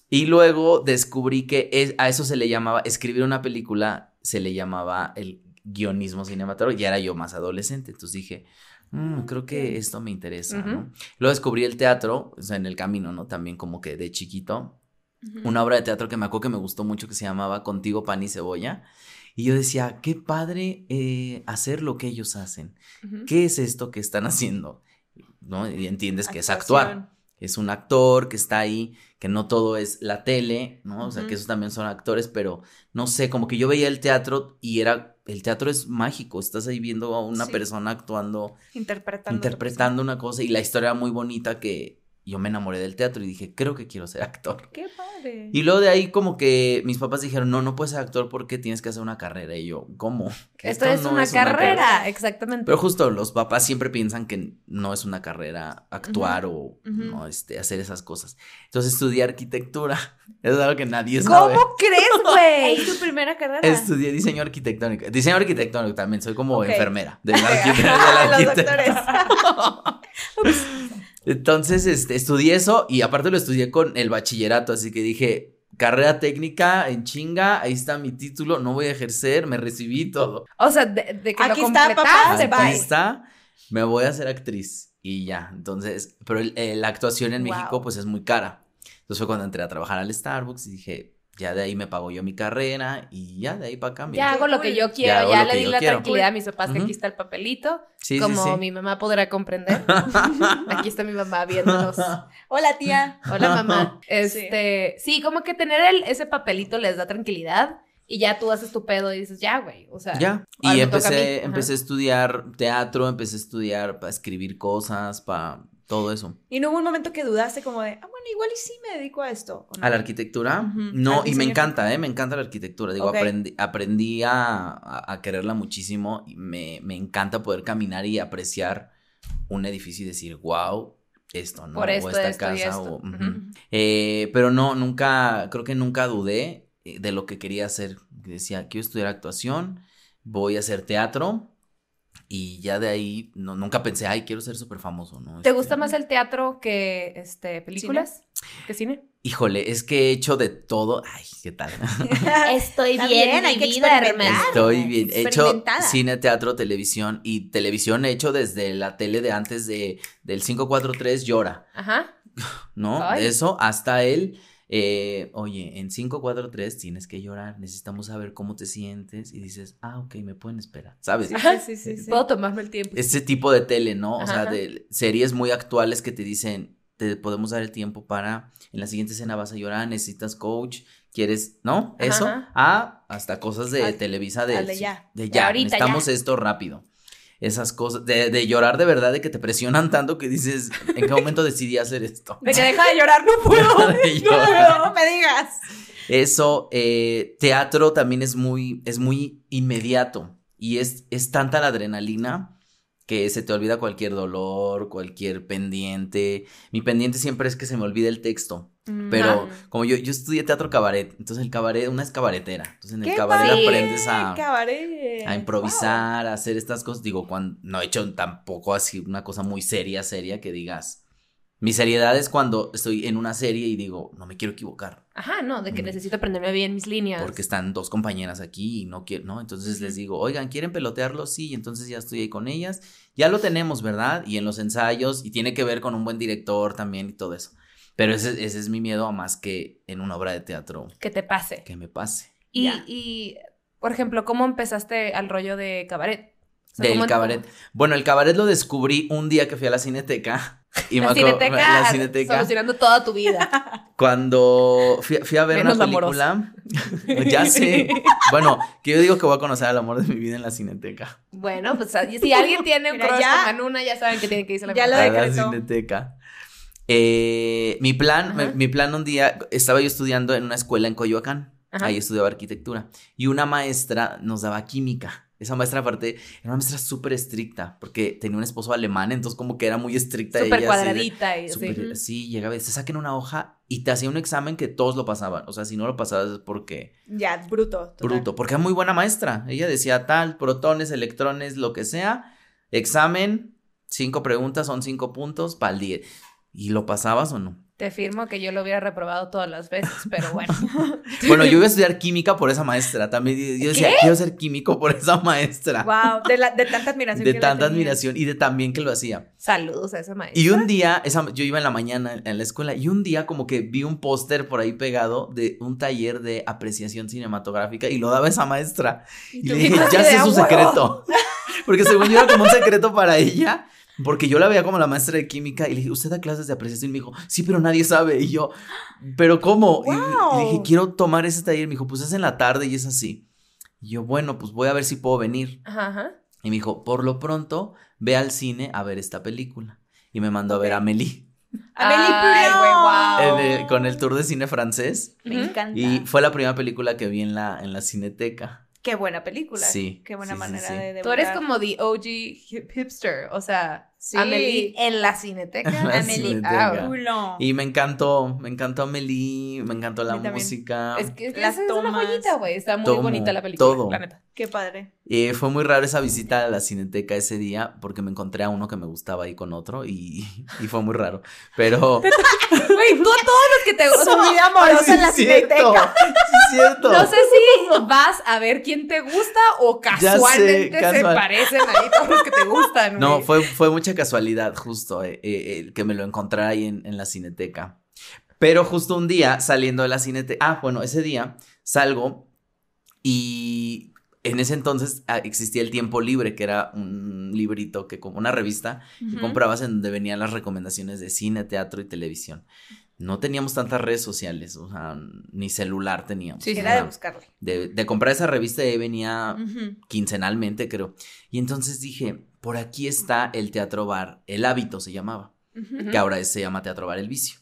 Y luego descubrí que es- a eso se le llamaba, escribir una película, se le llamaba el guionismo cinematográfico. Ya era yo más adolescente. Entonces dije, "Mm, creo que esto me interesa. ¿no? Luego descubrí el teatro, o sea, en el camino, ¿no? También como que de chiquito. Una obra de teatro que me acuerdo que me gustó mucho que se llamaba Contigo, Pan y Cebolla. Y yo decía, qué padre eh, hacer lo que ellos hacen. ¿Qué es esto que están haciendo? ¿No? Y entiendes que es actuar. Es un actor que está ahí, que no todo es la tele, ¿no? O sea, que esos también son actores, pero no sé, como que yo veía el teatro y era, el teatro es mágico, estás ahí viendo a una Sí. persona actuando, Interpretando. interpretando una cosa y la historia era muy bonita que yo me enamoré del teatro y dije, creo que quiero ser actor. Qué padre. Y luego de ahí como que mis papás dijeron, no, no puedes ser actor porque tienes que hacer una carrera. Y yo, ¿cómo? Esto, Esto es, no una, carrera, exactamente. Pero justo los papás siempre piensan que no es una carrera actuar o no, este, hacer esas cosas. Entonces estudié arquitectura. Es algo que nadie sabe. ¿Cómo crees, güey? Es tu primera carrera. Estudié diseño arquitectónico. Diseño arquitectónico también, soy como enfermera de la arquite- de la Los arquitectura. doctores. Entonces, este, estudié eso y aparte lo estudié con el bachillerato, así que dije, carrera técnica en chinga, ahí está mi título, no voy a ejercer, me recibí todo. O sea, de, de que Aquí lo está, papá, completaste, se va. Aquí bye. está, me voy a hacer actriz y ya. Entonces, pero el- eh, la actuación en Wow. México pues es muy cara. Entonces fue cuando entré a trabajar al Starbucks y dije, ya de ahí me pago yo mi carrera y ya de ahí para acá. Ya hago lo que yo quiero, ya, lo le que di la quiero. tranquilidad a mis papás que Ujú. aquí está el papelito. Sí, sí, como sí. mi mamá podrá comprender. aquí está mi mamá viéndonos. Hola, tía. Hola, mamá. Este, sí, como que tener el- ese papelito les da tranquilidad y ya tú haces tu pedo y dices, ya, güey. O sea, Ya. Y toca a empecé, empecé a estudiar teatro, empecé a estudiar para escribir cosas, para todo eso. Y no hubo un momento que dudaste como de, ah, igual y sí me dedico a esto. ¿A la arquitectura? No, Al y me encanta, ¿eh? Me encanta la arquitectura. Digo, aprendí, aprendí a, quererla muchísimo y me, me encanta poder caminar y apreciar un edificio y decir, wow, esto, ¿no? Por esto, o esta esto casa, esto. o... Eh, pero no, nunca, creo que nunca dudé eh, de lo que quería hacer. Decía, quiero estudiar actuación, voy a hacer teatro. Y ya de ahí, no, nunca pensé, ay, quiero ser súper famoso, ¿no? ¿te Este, gusta más el teatro que este, películas? ¿Que cine? Híjole, es que he hecho de todo. Ay, ¿qué tal? Estoy bien, hay que experimentar. Estoy bien. He hecho cine, teatro, televisión y televisión he hecho desde la tele de antes de del 543 llora, Ajá. ¿no? Ay. De eso hasta el eh, oye, en 543 tienes que llorar, necesitamos saber cómo te sientes y dices, ah, ok, me pueden esperar, ¿sabes? Sí, sí, sí, sí. Puedo tomarme el tiempo. Ese tipo de tele, ¿no? O sea, de series muy actuales que te dicen, te podemos dar el tiempo para, en la siguiente escena vas a llorar, necesitas coach, quieres, ¿no? Eso, ajá. a hasta cosas de Al- Televisa de, de ya. de ya, ahorita, necesitamos ya. esto rápido. Esas cosas, de, de llorar de verdad, de que te presionan tanto que dices, ¿en qué momento decidí hacer esto? De que deja de llorar, no puedo. De llorar. No me digas. Eso, eh, teatro también es muy, es muy inmediato y es, es tanta la adrenalina que se te olvida cualquier dolor, cualquier pendiente. Mi pendiente siempre es que se me olvide el texto, pero Ah. como yo, yo estudié teatro cabaret, entonces el cabaret, una es cabaretera, entonces en el ¡Qué cabaret padre! aprendes a, Cabaret. a improvisar, a hacer estas cosas. Digo, cuando no he hecho tampoco así una cosa muy seria, seria que digas. Mi seriedad es cuando estoy en una serie y digo, no me quiero equivocar. Ajá, no, de que Mm. necesito aprenderme bien mis líneas. Porque están dos compañeras aquí y no quiero, ¿no? Entonces les digo, oigan, ¿quieren pelotearlo? Sí, y entonces ya estoy ahí con ellas. Ya lo tenemos, ¿verdad? Y en los ensayos, y tiene que ver con un buen director también y todo eso. Pero ese, ese es mi miedo a más que en una obra de teatro Que te pase. que me pase. Y, y, por ejemplo, ¿cómo empezaste al rollo de cabaret? O sea, Del ¿cómo- cabaret. Bueno, el cabaret lo descubrí un día que fui a la cineteca. Y La me acuerdo- cineteca, la cineteca. solucionando toda tu vida. Cuando fui, fui a ver Menos una la película, ya sé. Bueno, que yo digo que voy a conocer al amor de mi vida en la cineteca. Bueno, pues si alguien tiene un Mira, crush ya- con Manuna, ya saben que tienen que irse a la Ya lo a la cineteca. Eh, mi plan, mi, mi plan un día, estaba yo estudiando en una escuela en Coyoacán. Ajá. Ahí estudiaba arquitectura. Y una maestra nos daba química. Esa maestra, aparte, era una maestra súper estricta, porque tenía un esposo alemán, entonces como que era muy estricta. Súper ella, así cuadradita y así. súper- sí, llegaba, y te saquen una hoja y te hacía un examen que todos lo pasaban. O sea, si no lo pasabas es porque Ya, bruto. total. bruto, porque era muy buena maestra. Ella decía tal, protones, electrones, lo que sea, examen, cinco preguntas, son cinco puntos para el día. ¿Y lo pasabas o no? Te firmo que yo lo hubiera reprobado todas las veces, pero bueno. Bueno, yo iba a estudiar química por esa maestra. También yo decía, ¿Qué? quiero ser químico por esa maestra. Wow, de, la, de tanta admiración. de que tanta admiración y de tan bien que lo hacía. Saludos a esa maestra. Y un día, esa, yo iba en la mañana en la escuela y un día como que vi un póster por ahí pegado de un taller de apreciación cinematográfica y lo daba esa maestra. Y, tú le dije, ya sé su secreto. Porque según yo era como un secreto para ella. Porque yo la veía como la maestra de química y le dije, ¿usted da clases de apreciación? Y me dijo, sí, pero nadie sabe. Y yo, ¿pero cómo? Y- Y, le dije, quiero tomar ese taller. Y me dijo, pues es en la tarde y es así. Y yo, bueno, pues voy a ver si puedo venir. Ajá, ajá. Y me dijo, por lo pronto, ve al cine a ver esta película. Y me mandó a ver a Amélie Amélie Ay, Poulain. el- con el tour de cine francés. Me encanta. Y fue la primera película que vi en la, en la cineteca. Qué buena película. Sí, Qué buena sí, manera sí. de Tú eres como the OG hip- hipster, o sea, Sí. Amelie en la cineteca. La Amelie cineteca. Poulain. Y me encantó, me encantó Amélie, me encantó la música. Es que, es que Las es una tomas. joyita, güey. Está muy Todo, bonita la película, todo. la neta. Qué padre. Eh, fue muy raro esa visita a la cineteca ese día porque me encontré a uno que me gustaba ahí con otro y, y fue muy raro. Pero... Güey, tú a todos los que te Su vida amorosa Sí, en la cierto, cineteca. sí, es cierto. No sé si vas a ver quién te gusta o sé, casualmente se parecen ahí todos los que te gustan. No, güey. fue, fue mucha casualidad, justo, eh, eh, el que me lo encontrara ahí en, en la cineteca. Pero justo un día, saliendo de la cineteca, ah, bueno, ese día salgo y en ese entonces ah, existía el tiempo libre, que era un librito, que como una revista que comprabas en donde venían las recomendaciones de cine, teatro y televisión. No teníamos tantas redes sociales, o sea, ni celular teníamos. Sí, Era de buscarle. de, de comprar esa revista y ahí venía quincenalmente, creo. Y entonces dije, por aquí está el teatro bar, El Hábito se llamaba, que ahora se llama Teatro Bar El Vicio.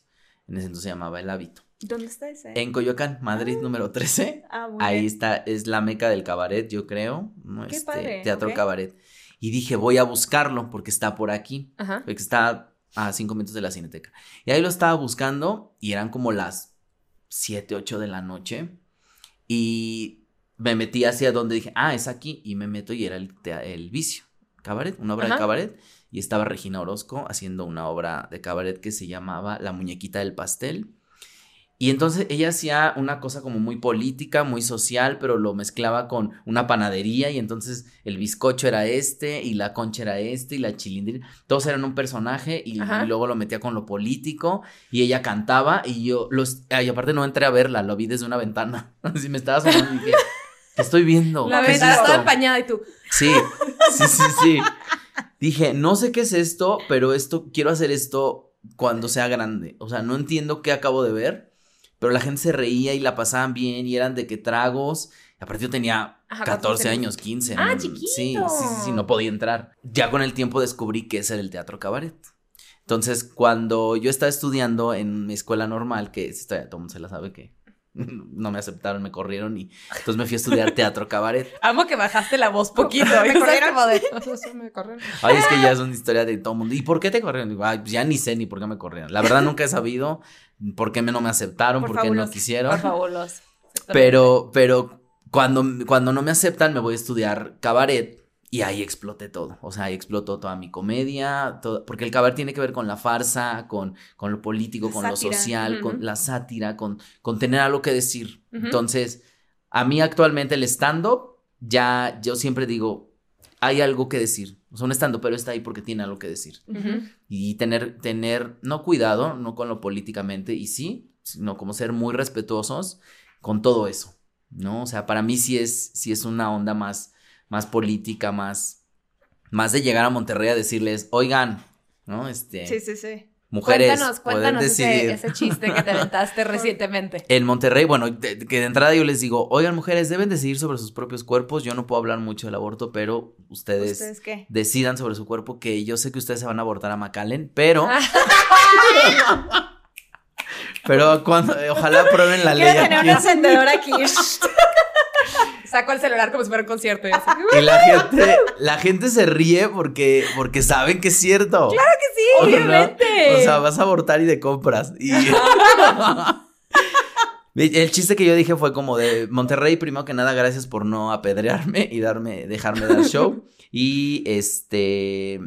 En ese entonces se llamaba El Hábito. ¿Dónde está ese? En Coyoacán, Madrid número 13. Ah, muy Ahí está, es la meca del cabaret, yo creo. ¿no? Qué Este, padre, Teatro. Cabaret. Y dije, voy a buscarlo porque está por aquí. Ajá. Porque está a cinco minutos de la cineteca. Y ahí lo estaba buscando y eran como las 7, 8 de la noche. Y me metí hacia donde dije, ah, es aquí. Y me meto y era el, el vicio. Cabaret, una obra Ajá. de cabaret. Y estaba Regina Orozco haciendo una obra de cabaret que se llamaba La muñequita del pastel. Y entonces ella hacía una cosa como muy política, muy social, pero lo mezclaba con una panadería y entonces el bizcocho era este y la concha era este y la chilindrina. Todos eran un personaje y, y luego lo metía con lo político y ella cantaba y yo los... Ay, aparte no entré a verla, lo vi desde una ventana. Así me estaba sonando y dije, ¿qué estoy viendo? La ¿Qué es ventana toda esto?". empañada y tú. Sí, sí, sí, sí. Dije, no sé qué es esto, pero esto, quiero hacer esto cuando sea grande. O sea, no entiendo qué acabo de ver, pero la gente se reía y la pasaban bien y eran de qué tragos. Aparte yo tenía Ajá, 14 14 años, 15. Ah, ¿no? chiquito. Sí, sí, sí, sí, no podía entrar. Ya con el tiempo descubrí que ese era el teatro cabaret. Entonces, cuando yo estaba estudiando en mi escuela normal, que esta todo el mundo se la sabe que no me aceptaron, me corrieron y entonces me fui a estudiar teatro cabaret. Amo que bajaste la voz poquito. Me ¿sabes? corrieron. Como de, "Sí, me corrieron". Ay, es que ya es una historia de todo el mundo. ¿Y por qué te corrieron? Digo, ay, pues ya ni sé ni por qué me corrieron. La verdad nunca he sabido por qué me, no me aceptaron, por, Por qué no quisieron. Por. Pero, pero cuando, cuando no me aceptan, me voy a estudiar cabaret y ahí exploté todo. O sea, ahí explotó toda mi comedia, todo, porque el cabaret tiene que ver con la farsa, con, con lo político, La con sátira. lo social, con la sátira, con, con tener algo que decir. Entonces, a mí actualmente el stand-up, ya yo siempre digo, hay algo que decir. O sea, un stand-up, pero está ahí porque tiene algo que decir y tener, tener, no cuidado, no con lo políticamente, y sí, sino como ser muy respetuosos con todo eso, ¿no? O sea, para mí sí es, sí es una onda más, más política, más, más de llegar a Monterrey a decirles, oigan, ¿no? Este, Sí, sí, sí. mujeres Cuéntanos, cuéntanos decidir. ese, ese chiste que te aventaste recientemente. En Monterrey, bueno, de- que de entrada yo les digo, oigan mujeres, deben decidir sobre sus propios cuerpos. Yo no puedo hablar mucho del aborto, pero ustedes, ¿Ustedes qué? decidan sobre su cuerpo, que yo sé que ustedes se van a abortar a McAllen, pero... pero cuando, ojalá aprueben la ley. Quiero tener aquí. un encendedor aquí. Saco el celular como si fuera un concierto. y así. Y la gente, la gente se ríe porque, porque saben que es cierto. Claro que sí, ¿O no? obviamente. O sea, vas a abortar y de compras. Y... El chiste que yo dije fue como de Monterrey, primero que nada, gracias por no apedrearme y darme, dejarme dar show. Y este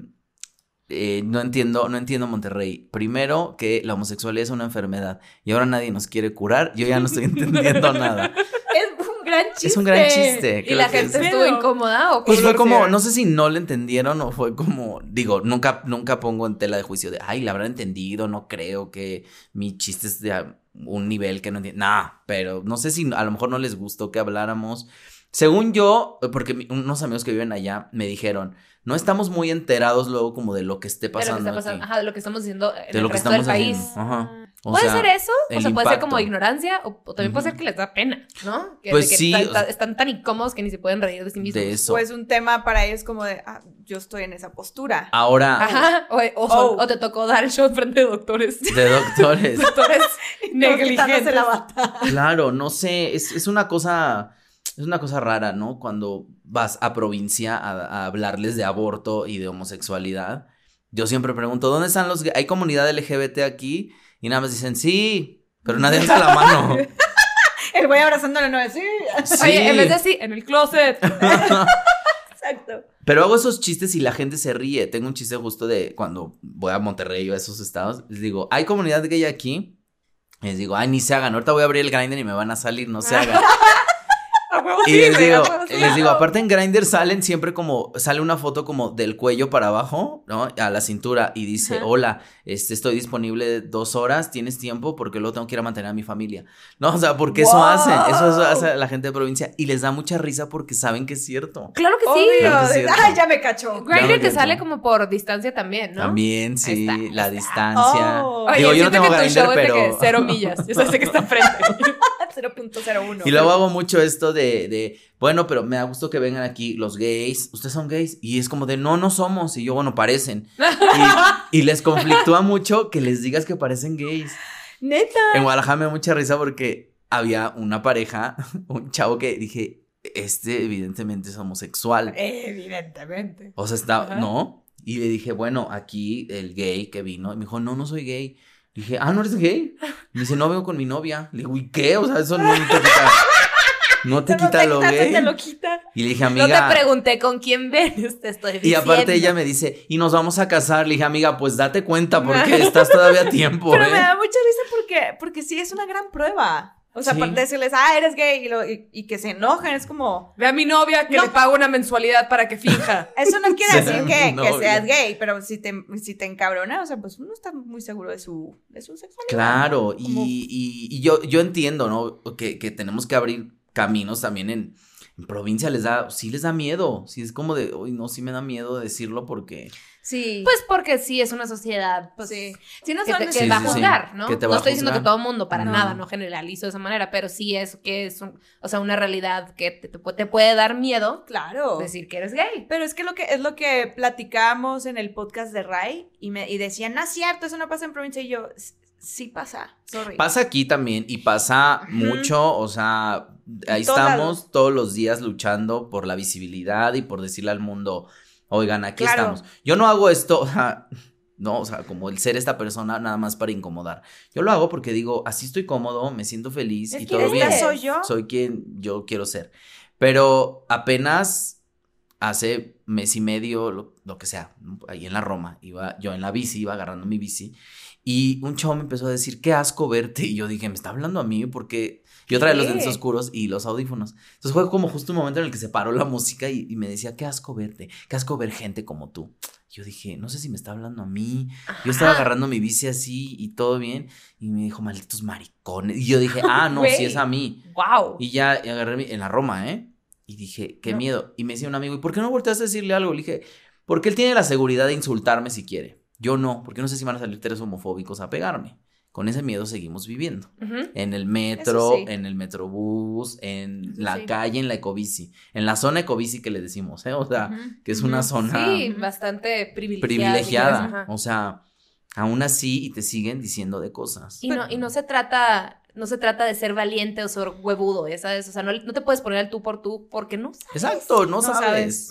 eh, no entiendo, no entiendo Monterrey. Primero que la homosexualidad es una enfermedad y ahora nadie nos quiere curar. Yo ya no estoy entendiendo nada. es un gran chiste. Es un gran chiste, ¿Y la gente es. estuvo incómoda o Pues fue como, no sé si no lo entendieron o fue como, digo, nunca, nunca pongo en tela de juicio de, ay, la habrán entendido, no creo que mi chiste es de un nivel que no entiendo. Nah, pero no sé si a lo mejor no les gustó que habláramos. Según yo, porque unos amigos que viven allá me dijeron, no estamos muy enterados luego como de lo que esté De lo que pasando. está pasando, aquí". ajá, de lo que estamos diciendo en De el lo que resto del país. haciendo. Ajá. O puede sea, ser eso, o sea, puede ser como ignorancia, o, o también puede ser que les da pena, ¿no? Que, Pues que sí, están, o sea- están tan incómodos que ni se pueden reír de sí mismos. de eso. Pues un tema para ellos como de, ah, yo estoy en esa postura. Ahora, Ajá, o, o Oh. o te tocó dar el show frente de doctores. de doctores. doctores negligentes. la bata. Claro, no sé, es, es una cosa, es una cosa rara, ¿no? Cuando vas a provincia a, a hablarles de aborto y de homosexualidad, yo siempre pregunto, ¿dónde están los, hay comunidad LGBT aquí? Y nada más dicen, sí, pero nadie alza la mano. El güey abrazándole no sí. Sí. Oye, en vez de así, en el closet. Exacto. Pero hago esos chistes y la gente se ríe. Tengo un chiste justo de cuando voy a Monterrey o a esos estados. Les digo, ¿hay comunidad gay aquí? Les digo, ay, ni se hagan. Ahorita voy a abrir el grinder y me van a salir, no se hagan. Y sí, les digo, les digo, aparte en Grindr salen siempre como, sale una foto como del cuello para abajo, ¿no? A la cintura y dice, Ajá. hola, este, estoy disponible dos horas, ¿tienes tiempo? Porque luego tengo que ir a mantener a mi familia. No, o sea, porque eso ¡Wow! hacen, eso, eso hace la gente de provincia y les da mucha risa porque saben que es cierto. Claro que sí. Obvio. Claro que. Ay, ya me cachó. Grindr que te sale como por distancia también, ¿no? También, sí, está, la está. distancia. Oh. Oye, Digo, yo no tengo que tu Grindr, show es de pero... que cero millas. Yo sé que está enfrente. 0.01. Y luego hago mucho esto de, de, bueno, pero me da gusto que vengan aquí los gays. ¿Ustedes son gays? Y es como de, no, no somos. Y yo, bueno, parecen. Y, y les conflictúa mucho que les digas que parecen gays. Neta. En Guadalajara me da mucha risa porque había una pareja, un chavo que dije, este evidentemente es homosexual. Evidentemente. O sea, está, Ajá. ¿no? Y le dije, bueno, aquí el gay que vino, y me dijo, no, no soy gay. Dije, ah, ¿no eres gay? Me dice, no, vengo con mi novia. Le digo, ¿y qué? O sea, eso no te quita, no te No quita lo gay. Te lo quita. Y le dije, No amiga. te pregunté con quién vienes, te estoy diciendo. y aparte ella me dice, y nos vamos a casar. Le dije, amiga, pues date cuenta porque estás todavía a tiempo, Pero ¿eh? me da mucha risa porque, porque sí es una gran prueba. O sea, Sí. para decirles, ah, eres gay y, lo- y- y que se enojen, es como. Ve a mi novia que No. le pago una mensualidad para que finja. Eso no quiere decir que, seas gay, pero si te, si te encabrona, o sea, pues uno está muy seguro de su, de su sexualidad. Claro, ¿no? Como- y, y- y yo, yo entiendo, ¿no? Que, que tenemos que abrir caminos también en, en provincia, les da, sí les da miedo, sí es como de, uy, no, sí me da miedo decirlo porque... Sí. Pues porque sí es una sociedad pues, sí. Sí, no que, te, que Sí, va a sí. juzgar, ¿no? Que te no va a estoy diciendo que todo el mundo, para No. nada, no generalizo de esa manera, pero sí es que es, un- o sea, una realidad que te, te pu- te puede dar miedo Claro. decir que eres gay. Pero es que lo que es lo que platicábamos en el podcast de Rai y me y decían, no es cierto, eso no pasa en provincia y yo "S- sí pasa. Sorry. Pasa aquí también y pasa mucho, o sea, ahí estamos todos los días luchando por la visibilidad y por decirle al mundo, oigan, aquí Claro. estamos. Yo no hago esto, o sea, no, o sea, como el ser esta persona nada más para incomodar. Yo lo hago porque digo, así estoy cómodo, me siento feliz y todo bien. soy yo. Soy quien yo quiero ser. Pero apenas hace mes y medio, lo, lo que sea, ahí en la Roma, iba yo en la bici, iba agarrando mi bici, y un chavo me empezó a decir, qué asco verte, y yo dije, me está hablando a mí porque yo traía los lentes oscuros y los audífonos. Entonces fue como justo un momento en el que se paró la música y, y me decía, qué asco verte, qué asco ver gente como tú. Yo dije, no sé si me está hablando a mí. Yo estaba agarrando mi bici así y todo bien. Y me dijo, malditos maricones. Y yo dije, ah, no, sí Güey. es a mí. Wow. Y ya y agarré mi- en la Roma, ¿eh? Y dije, qué No. miedo. Y me decía un amigo, ¿y por qué no volteaste a decirle algo? Le dije, porque él tiene la seguridad de insultarme si quiere. Yo no, porque no sé si van a salir tres homofóbicos a pegarme. Con ese miedo seguimos viviendo. En el metro, sí. en el metrobús, en Eso la sí. calle, en la ecobici. En la zona ecobici que le decimos, ¿eh? O sea, que es una zona Sí, bastante privilegiada. privilegiada. O sea, aún así y te siguen diciendo de cosas. Y no, y no se trata, no se trata de ser valiente o ser huevudo, ya sabes, o sea, no, no te puedes poner el tú por tú porque no sabes. Exacto, no, sabes.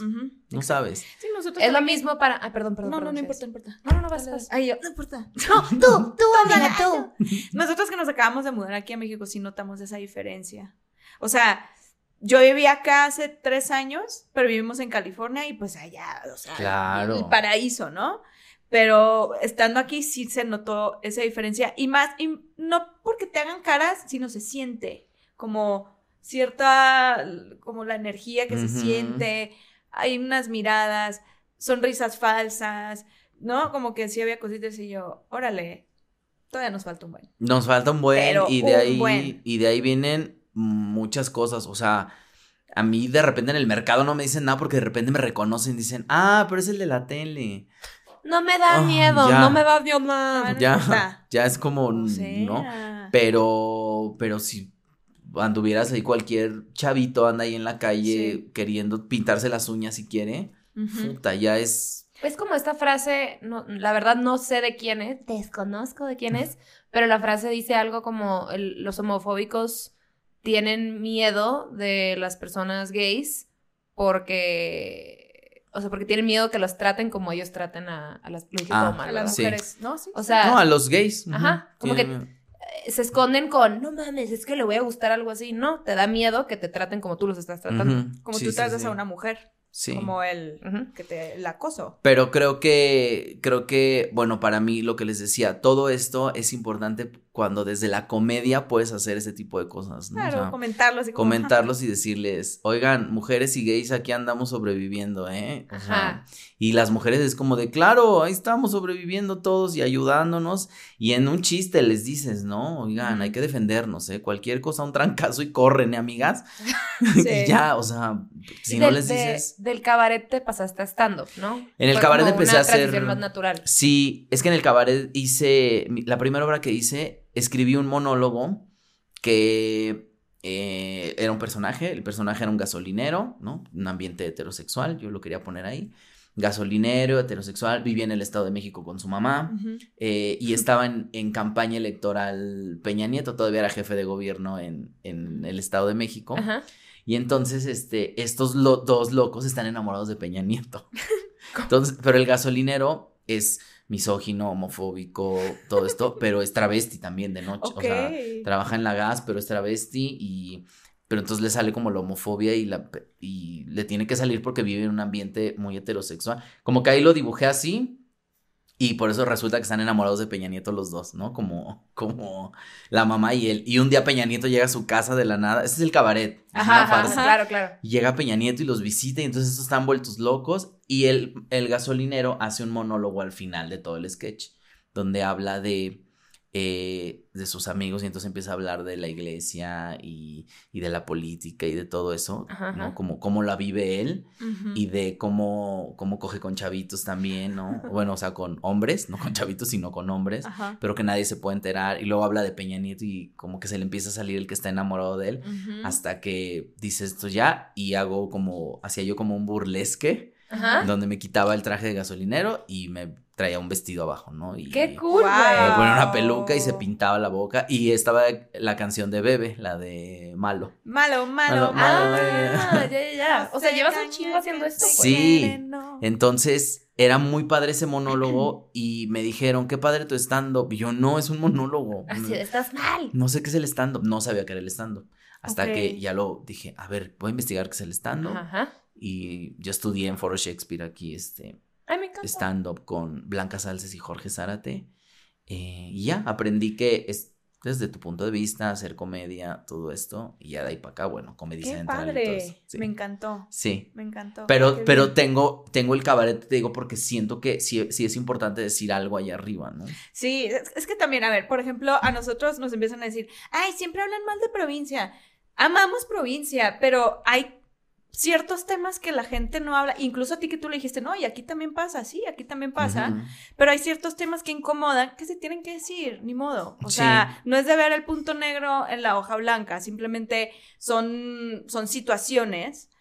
No sabes. Sí, nosotros Es lo mismo para, ah, perdón, perdón. No, no, perdón, no importa, no importa. No, no, no, vas, vas. Ay, yo, no importa. No, tú, tú, amiga, tú. Nosotros que nos acabamos de mudar aquí a México sí notamos esa diferencia. O sea, yo viví acá hace tres años, pero vivimos en California y pues allá, o sea, Claro. el paraíso, ¿no? Pero estando aquí sí se notó esa diferencia y más, y no porque te hagan caras, sino se siente como cierta, como la energía que se siente, hay unas miradas, sonrisas falsas, ¿no? Como que sí había cositas y yo, órale, todavía nos falta un buen. Nos falta un buen Pero y de ahí buen. y de ahí vienen muchas cosas, o sea, a mí de repente en el mercado no me dicen nada porque de repente me reconocen dicen, "Ah, pero es el de la tele." No me da Ah, miedo, ya. no me da miedo nada. no ya ya es como, O sea, ¿no? Pero pero si anduvieras ahí cualquier chavito anda ahí en la calle Sí. queriendo pintarse las uñas si quiere, Ujú. puta, ya es Es como esta frase, no, la verdad no sé de quién es, desconozco de quién es, pero la frase dice algo como el- los homofóbicos tienen miedo de las personas gays porque, o sea, porque tienen miedo que los traten como ellos traten a, a las, Ah, A las. Sí. mujeres, ¿no? Sí. O sea, no, a los gays. Ajá, como que- eh, se esconden con, no mames, es que le voy a gustar algo así. No, te da miedo que te traten como tú los estás tratando. como sí, tú sí, tratas sí. a una mujer, Sí. como el que te el acoso. Pero creo que, creo que, bueno, para mí lo que les decía, todo esto es importante cuando desde la comedia puedes hacer ese tipo de cosas, ¿no? O Claro, sea, comentarlo así como, comentarlos y decirles, oigan, mujeres y gays, aquí andamos sobreviviendo, ¿eh? O sea, Ajá. y las mujeres es como de, claro, ahí estamos sobreviviendo todos y ayudándonos. Y en un chiste les dices, no, oigan, hay que defendernos, ¿eh? Cualquier cosa, un trancazo y corren, ¿eh, amias? Sí. y ya, o sea, si Y no les de- dices... del cabaret te pasaste a ¿no? En el Fue cabaret empecé una a hacer- más natural. Sí, es que en el cabaret hice, la primera obra que hice, escribí un monólogo que eh, era un personaje, el personaje era un gasolinero, ¿no? Un ambiente heterosexual, yo lo quería poner ahí. Gasolinero, heterosexual, vivía en el Estado de México con su mamá eh, y estaba en, en campaña electoral Peña Nieto, todavía era jefe de gobierno en, en el Estado de México. Y entonces, este, estos lo- dos locos están enamorados de Peña Nieto. Entonces, pero el gasolinero es misógino, homofóbico, todo esto, pero es travesti también de noche. O sea, trabaja en la gas, pero es travesti y... Pero entonces le sale como la homofobia y, la, y le tiene que salir porque vive en un ambiente muy heterosexual. Como que ahí lo dibujé así y por eso resulta que están enamorados de Peña Nieto los dos, ¿no? Como, como la mamá y él. Y un día Peña Nieto llega a su casa de la nada. Ese es el cabaret. Ajá, una ajá, farsa. claro, claro. Llega Peña Nieto y los visita y entonces estos están vueltos locos y el, el gasolinero hace un monólogo al final de todo el sketch donde habla de, eh, de sus amigos y entonces empieza a hablar de la iglesia y, y de la política y de todo eso, Ajá, ¿no? ajá. Como cómo la vive él y de cómo, cómo coge con chavitos también, ¿no? Bueno, o sea, con hombres, no con chavitos, sino con hombres. Ajá. Pero que nadie se puede enterar. Y luego habla de Peña Nieto y como que se le empieza a salir el que está enamorado de él hasta que dice esto ya y hago como, hacía yo como un burlesque Ajá. donde me quitaba el traje de gasolinero y me traía un vestido abajo, ¿no? Y Qué cool, Wow. me ponía una peluca y se pintaba la boca y estaba la canción de Bebe, la de Malo. Malo, Malo, malo, malo. Ah, ya, ya, ya. O sea, llevas un chingo haciendo esto. pues. Sí. Entonces era muy padre ese monólogo y me dijeron, qué padre tu stand-up. Y yo, no, es un monólogo. Así, de, estás mal. No sé qué es el stand-up. No sabía qué era el stand-up. Hasta que ya lo dije, a ver, voy a investigar qué es el stand-up. Ajá. Y yo estudié en Foro Shakespeare aquí, este, stand-up con Blanca Salces y Jorge Zárate. Eh, y ya, aprendí que es desde tu punto de vista, hacer comedia, todo esto. Y ya de ahí para acá, bueno, comedia Qué central y todo eso. padre. Sí. Me encantó. Sí. Me encantó. Pero, Qué pero bien. tengo, tengo el cabaret, te digo, porque siento que sí, sí es importante decir algo allá arriba, ¿no? Sí, es, es que también, a ver, por ejemplo, a nosotros nos empiezan a decir, ay, siempre hablan mal de provincia. Amamos provincia, pero hay ciertos temas que la gente no habla, incluso a ti que tú le dijiste, no, y aquí también pasa, sí, aquí también pasa, pero hay ciertos temas que incomodan que se tienen que decir, ni modo. O Sí. sea, no es de ver el punto negro en la hoja blanca, simplemente son, son situaciones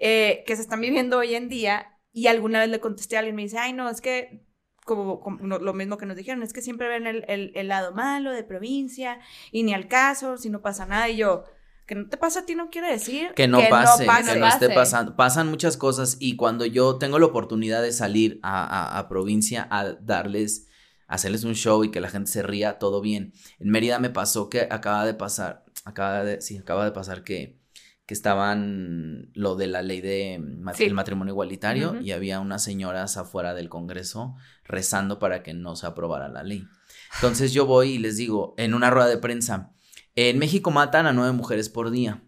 eh, que se están viviendo hoy en día y alguna vez le contesté a alguien y me dice, ay, no, es que como, como no- lo mismo que nos dijeron, es que siempre ven el, el- el lado malo de provincia y ni al caso, si no pasa nada. Y yo, que no te pasa a ti no quiere decir Que no pase, pase. que no esté pasando. Pasan muchas cosas y cuando yo tengo la oportunidad de salir a, a- a provincia a darles, a hacerles un show y que la gente se ría, todo bien. En Mérida me pasó que acaba de pasar, acaba de, sí, acaba de pasar que, que estaban lo de la ley de ma- Sí. el matrimonio igualitario y había unas señoras afuera del Congreso rezando para que no se aprobara la ley. Entonces yo voy y les digo, en una rueda de prensa, en México matan a nueve mujeres por día.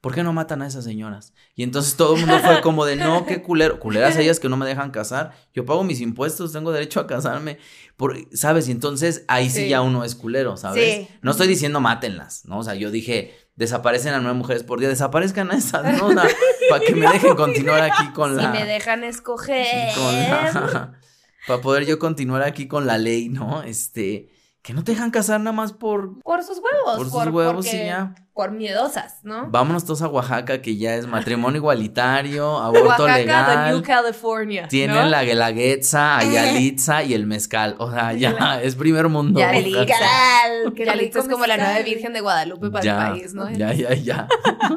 ¿Por qué no matan a esas señoras? Y entonces todo el mundo fue como de, no, qué culero, culeras ellas que no me dejan casar. Yo pago mis impuestos, tengo derecho a casarme. Por, ¿Sabes? Y entonces ahí sí, Sí. ya uno es culero, ¿sabes? Sí. No estoy diciendo mátenlas, ¿no? O sea, yo dije, desaparecen a nueve mujeres por día, desaparezcan a esas, ¿no? Para que me dejen continuar aquí con la... Si me dejan escoger. con la- para poder yo continuar aquí con la ley, ¿no? Este, que no te dejan casar nada más por... Por sus huevos. Por sus huevos y porque- ya. Por miedosas, ¿no? Vámonos todos a Oaxaca, que ya es matrimonio igualitario, aborto Oaxaca, legal. the New California. Tienen ¿no? la guelaguetza, Ayalitza y el mezcal. O sea, ya es primer mundo. Ya, Yalitza es como la nueva. Virgen de Guadalupe para Ya, el país, ¿no? ya, ya, ya.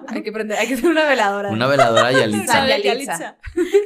Hay que prender, hay que hacer una veladora. Una veladora Yalitza. Santa Santa Yalitza.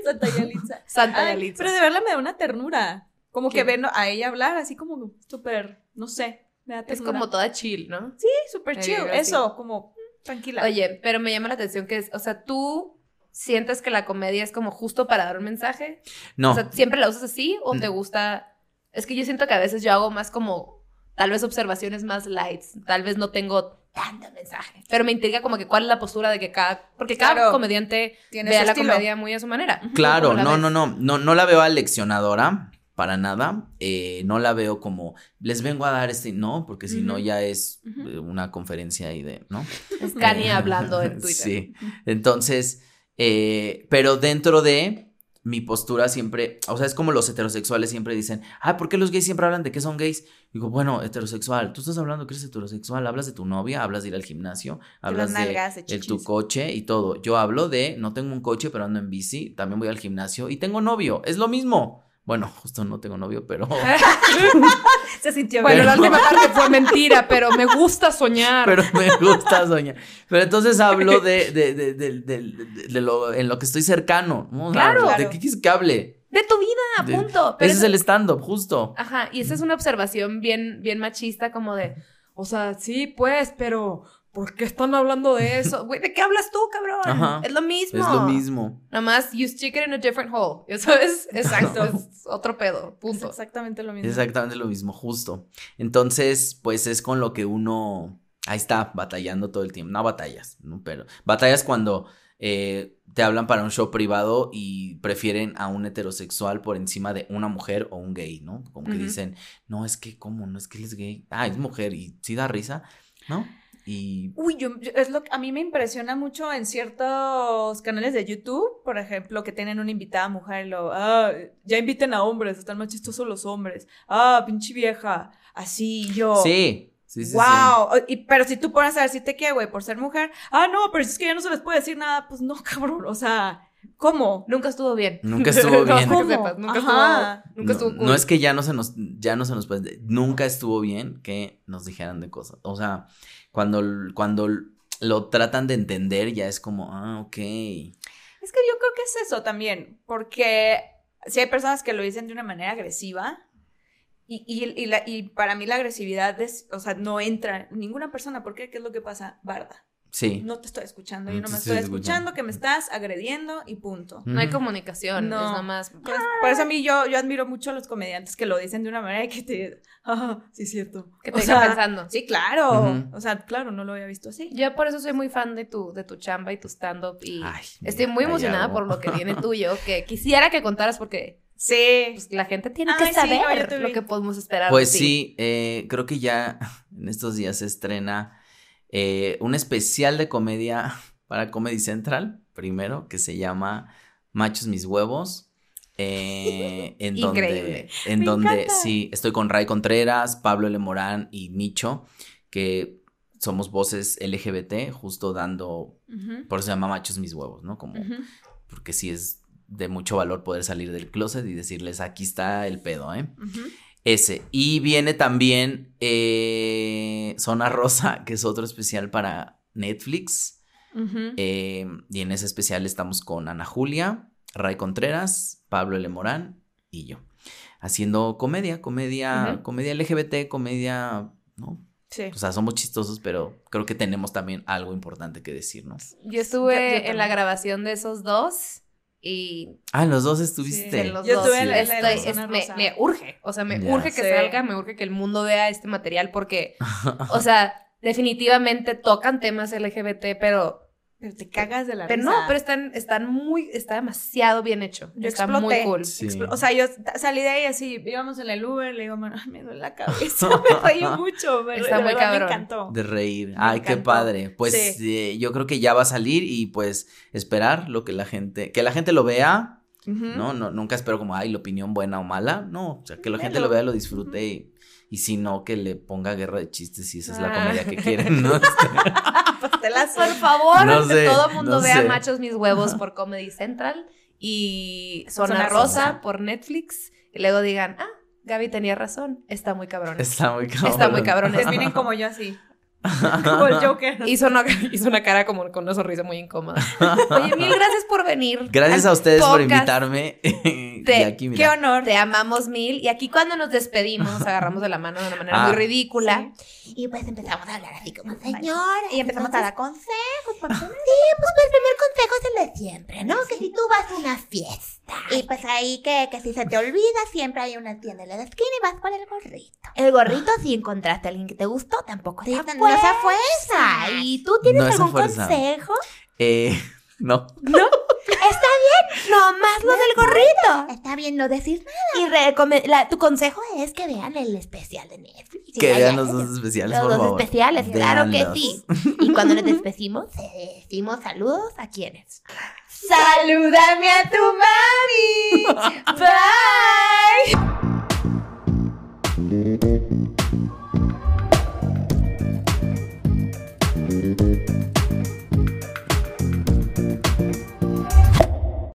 Santa Yalitza. Santa Yalitza. Pero de verla me da una ternura. Como ¿Qué? que ven a ella hablar así como súper, no sé, me da Es como toda chill, ¿no? Sí, súper chill. Eso, como mm, tranquila. Oye, pero me llama la atención que es, o sea, tú sientes que la comedia es como justo para dar un mensaje. No, O sea, ¿siempre la usas así o te Mm. gusta? Es que yo siento que a veces yo hago más como, tal vez observaciones más lights, tal vez no tengo tanto mensaje, pero me intriga como que cuál es la postura de que cada, porque cada Claro. comediante Tiene vea la estilo. comedia muy a su manera. claro, ¿Cómo la no, no, no, no, no la veo aleccionadora para nada. Eh, no la veo como les vengo a dar este, no, porque si no ya es eh, una conferencia ahí de, ¿no? Es Kanye hablando en Twitter. Sí. Entonces, eh, pero dentro de mi postura siempre, o sea, es como los heterosexuales siempre dicen, ah, ¿por qué los gays siempre hablan de que son gays? Digo, bueno, heterosexual, tú estás hablando que eres heterosexual, hablas de tu novia, hablas de ir al gimnasio, hablas de, nalgas, de el- tu coche y todo. Yo hablo de, no tengo un coche, pero ando en bici, también voy al gimnasio y tengo novio, es lo mismo. Bueno, justo no tengo novio, pero... Se sintió Bueno, la última parte fue mentira, pero me gusta soñar. pero me gusta soñar. Pero entonces hablo de, de, de, de, de- de- de lo, en lo que estoy cercano. ¿no? Claro. ¿De qué quieres que hable? de tu vida, De- punto. Pero Ese es el stand-up, justo. Ajá, y esa es una observación bien, bien machista, como de, o sea, sí, pues, pero ¿por qué están hablando de eso? Güey, ¿de qué hablas tú, cabrón? Ajá. Es lo mismo. Es lo mismo. Nada más, you stick it in a different hole. Eso es, exacto, es otro pedo, Es punto. exactamente lo mismo. Es exactamente lo mismo, justo. Entonces, pues es con lo que uno ahí está batallando todo el tiempo. No batallas, ¿no? pero batallas cuando eh, te hablan para un show privado y prefieren a un heterosexual por encima de una mujer o un gay, ¿no? Como que dicen, no, es que, ¿cómo? No es que él es gay. Ah, es mujer y sí da risa, ¿no? Y Uy, yo, yo- es lo que a mí me impresiona mucho en ciertos canales de YouTube, por ejemplo, que tienen una invitada mujer y lo, ah, ya inviten a hombres, están más chistosos los hombres. Ah, pinche vieja. Así yo. sí, sí, sí. sí. wow. Y, pero si tú pones a decirte qué, güey, por ser mujer, ah, no, pero es que ya no se les puede decir nada, pues no, cabrón. O sea, ¿cómo? Nunca estuvo bien. Nunca estuvo bien. que ¿Cómo? sepas, nunca Ajá. estuvo, nunca estuvo no, cool. no es que ya no se nos, ya no se nos puede, nunca estuvo bien que nos dijeran de cosas. O sea, cuando, cuando lo tratan de entender, ya es como, ah, ok. Es que yo creo que es eso también, porque si hay personas que lo dicen de una manera agresiva, y, y, y, la- y para mí la agresividad es, o sea, no entra en ninguna persona, ¿por qué? ¿Qué es lo que pasa? Barda. Sí. No te estoy escuchando, No yo no me estoy escuchando. escuchando que me estás agrediendo y punto. No hay comunicación, No. es nada más. Por, por eso a mí yo, yo admiro mucho a los comediantes que lo dicen de una manera que te... Ah, sí, es cierto. Que te sea, pensando. Sí, claro. O sea, claro, no lo había visto así. Yo por eso soy muy fan de tu, de tu chamba y tu stand-up y Ay, estoy muy emocionada por lo que viene tuyo, que quisiera que contaras porque Sí. pues, la gente tiene Ay, que sí, saber no, lo que podemos esperar. Pues de ti. sí, eh, creo que ya en estos días se estrena eh, un especial de comedia para Comedy Central, primero, que se llama Machos Mis Huevos. eh, en donde, en Me donde encanta. sí, estoy con Ray Contreras, Pablo Lemorán y Micho, que somos voces LGBT, justo dando, por eso se llama Machos Mis Huevos, ¿no? Como, porque sí es de mucho valor poder salir del closet y decirles, aquí está el pedo, ¿eh? Ese. Y viene también eh, Zona Rosa, que es otro especial para Netflix. Eh, y en ese especial estamos con Ana Julia, Ray Contreras, Pablo L. Morán y yo. Haciendo comedia, comedia, comedia LGBT, comedia, ¿no? Sí. O sea, somos chistosos, pero creo que tenemos también algo importante que decir, ¿no? Yo estuve Yo- yo en la grabación de esos dos y Ah, los dos estuviste. de los Yo dos estuve en la- en la estoy- es- me, urge, o sea, me urge que Sí. salga, me urge que el mundo vea este material porque, o sea, definitivamente tocan temas LGBT, pero, Pero te cagas de la pero risa. no, pero están, están muy, está demasiado bien hecho, Yo está exploté. muy cool. Sí. Expl- O sea, yo salí de ahí así, íbamos en el Uber, le digo, "Mano, me duele la cabeza, me reí mucho, me, Está de muy verdad cabrón. me encantó. De reír. Me Ay, qué padre. Pues Sí. eh, yo creo que ya va a salir y pues esperar lo que la gente, que la gente lo vea. ¿no? no nunca espero como, ay, la opinión buena o mala. No, o sea, que la gente lo vea, lo disfrute y, y si no, que le ponga guerra de chistes si esa es la Ah. comedia que quieren, ¿no? Pues te la Por favor, No que sé, todo el mundo no vea sé. Machos Mis Huevos por Comedy Central y Zona, Zona Rosa, Rosa. por Netflix y luego digan, ah, Gaby tenía razón, está muy cabrón. Está muy cabrón. Está muy cabrón. Terminen como yo así. Como el Joker. Hizo una, hizo una cara como con una sonrisa muy incómoda. Oye, mil gracias por venir. Gracias a ustedes por invitarme. y Te- Qué honor. Te amamos mil. Y aquí cuando nos despedimos, nos agarramos de la mano de una manera Ah. muy ridícula. Y pues empezamos a hablar así como señora. Y empezamos a dar consejos. Sí, pues el primer consejo es el de siempre, ¿no? Que si tú vas a una fiesta. Y pues ahí que, que si se te olvida, siempre hay una tienda en la esquina y vas por el gorrito. El gorrito, si encontraste a alguien que te gustó, tampoco Sí, está no, no sea fuerza. fuerza. ¿Y tú tienes No es a algún fuerza. consejo? Eh, no. Está bien, nomás lo del gorrito. Está bien no decir nada. Y la- tu consejo Es que vean el especial de Netflix. que Sí, vean los dos especiales, los por dos favor. especiales, claro que sí. Y cuando nos despedimos, Eh, Decimos saludos. ¿a quiénes? Salúdame a tu mami. Bye.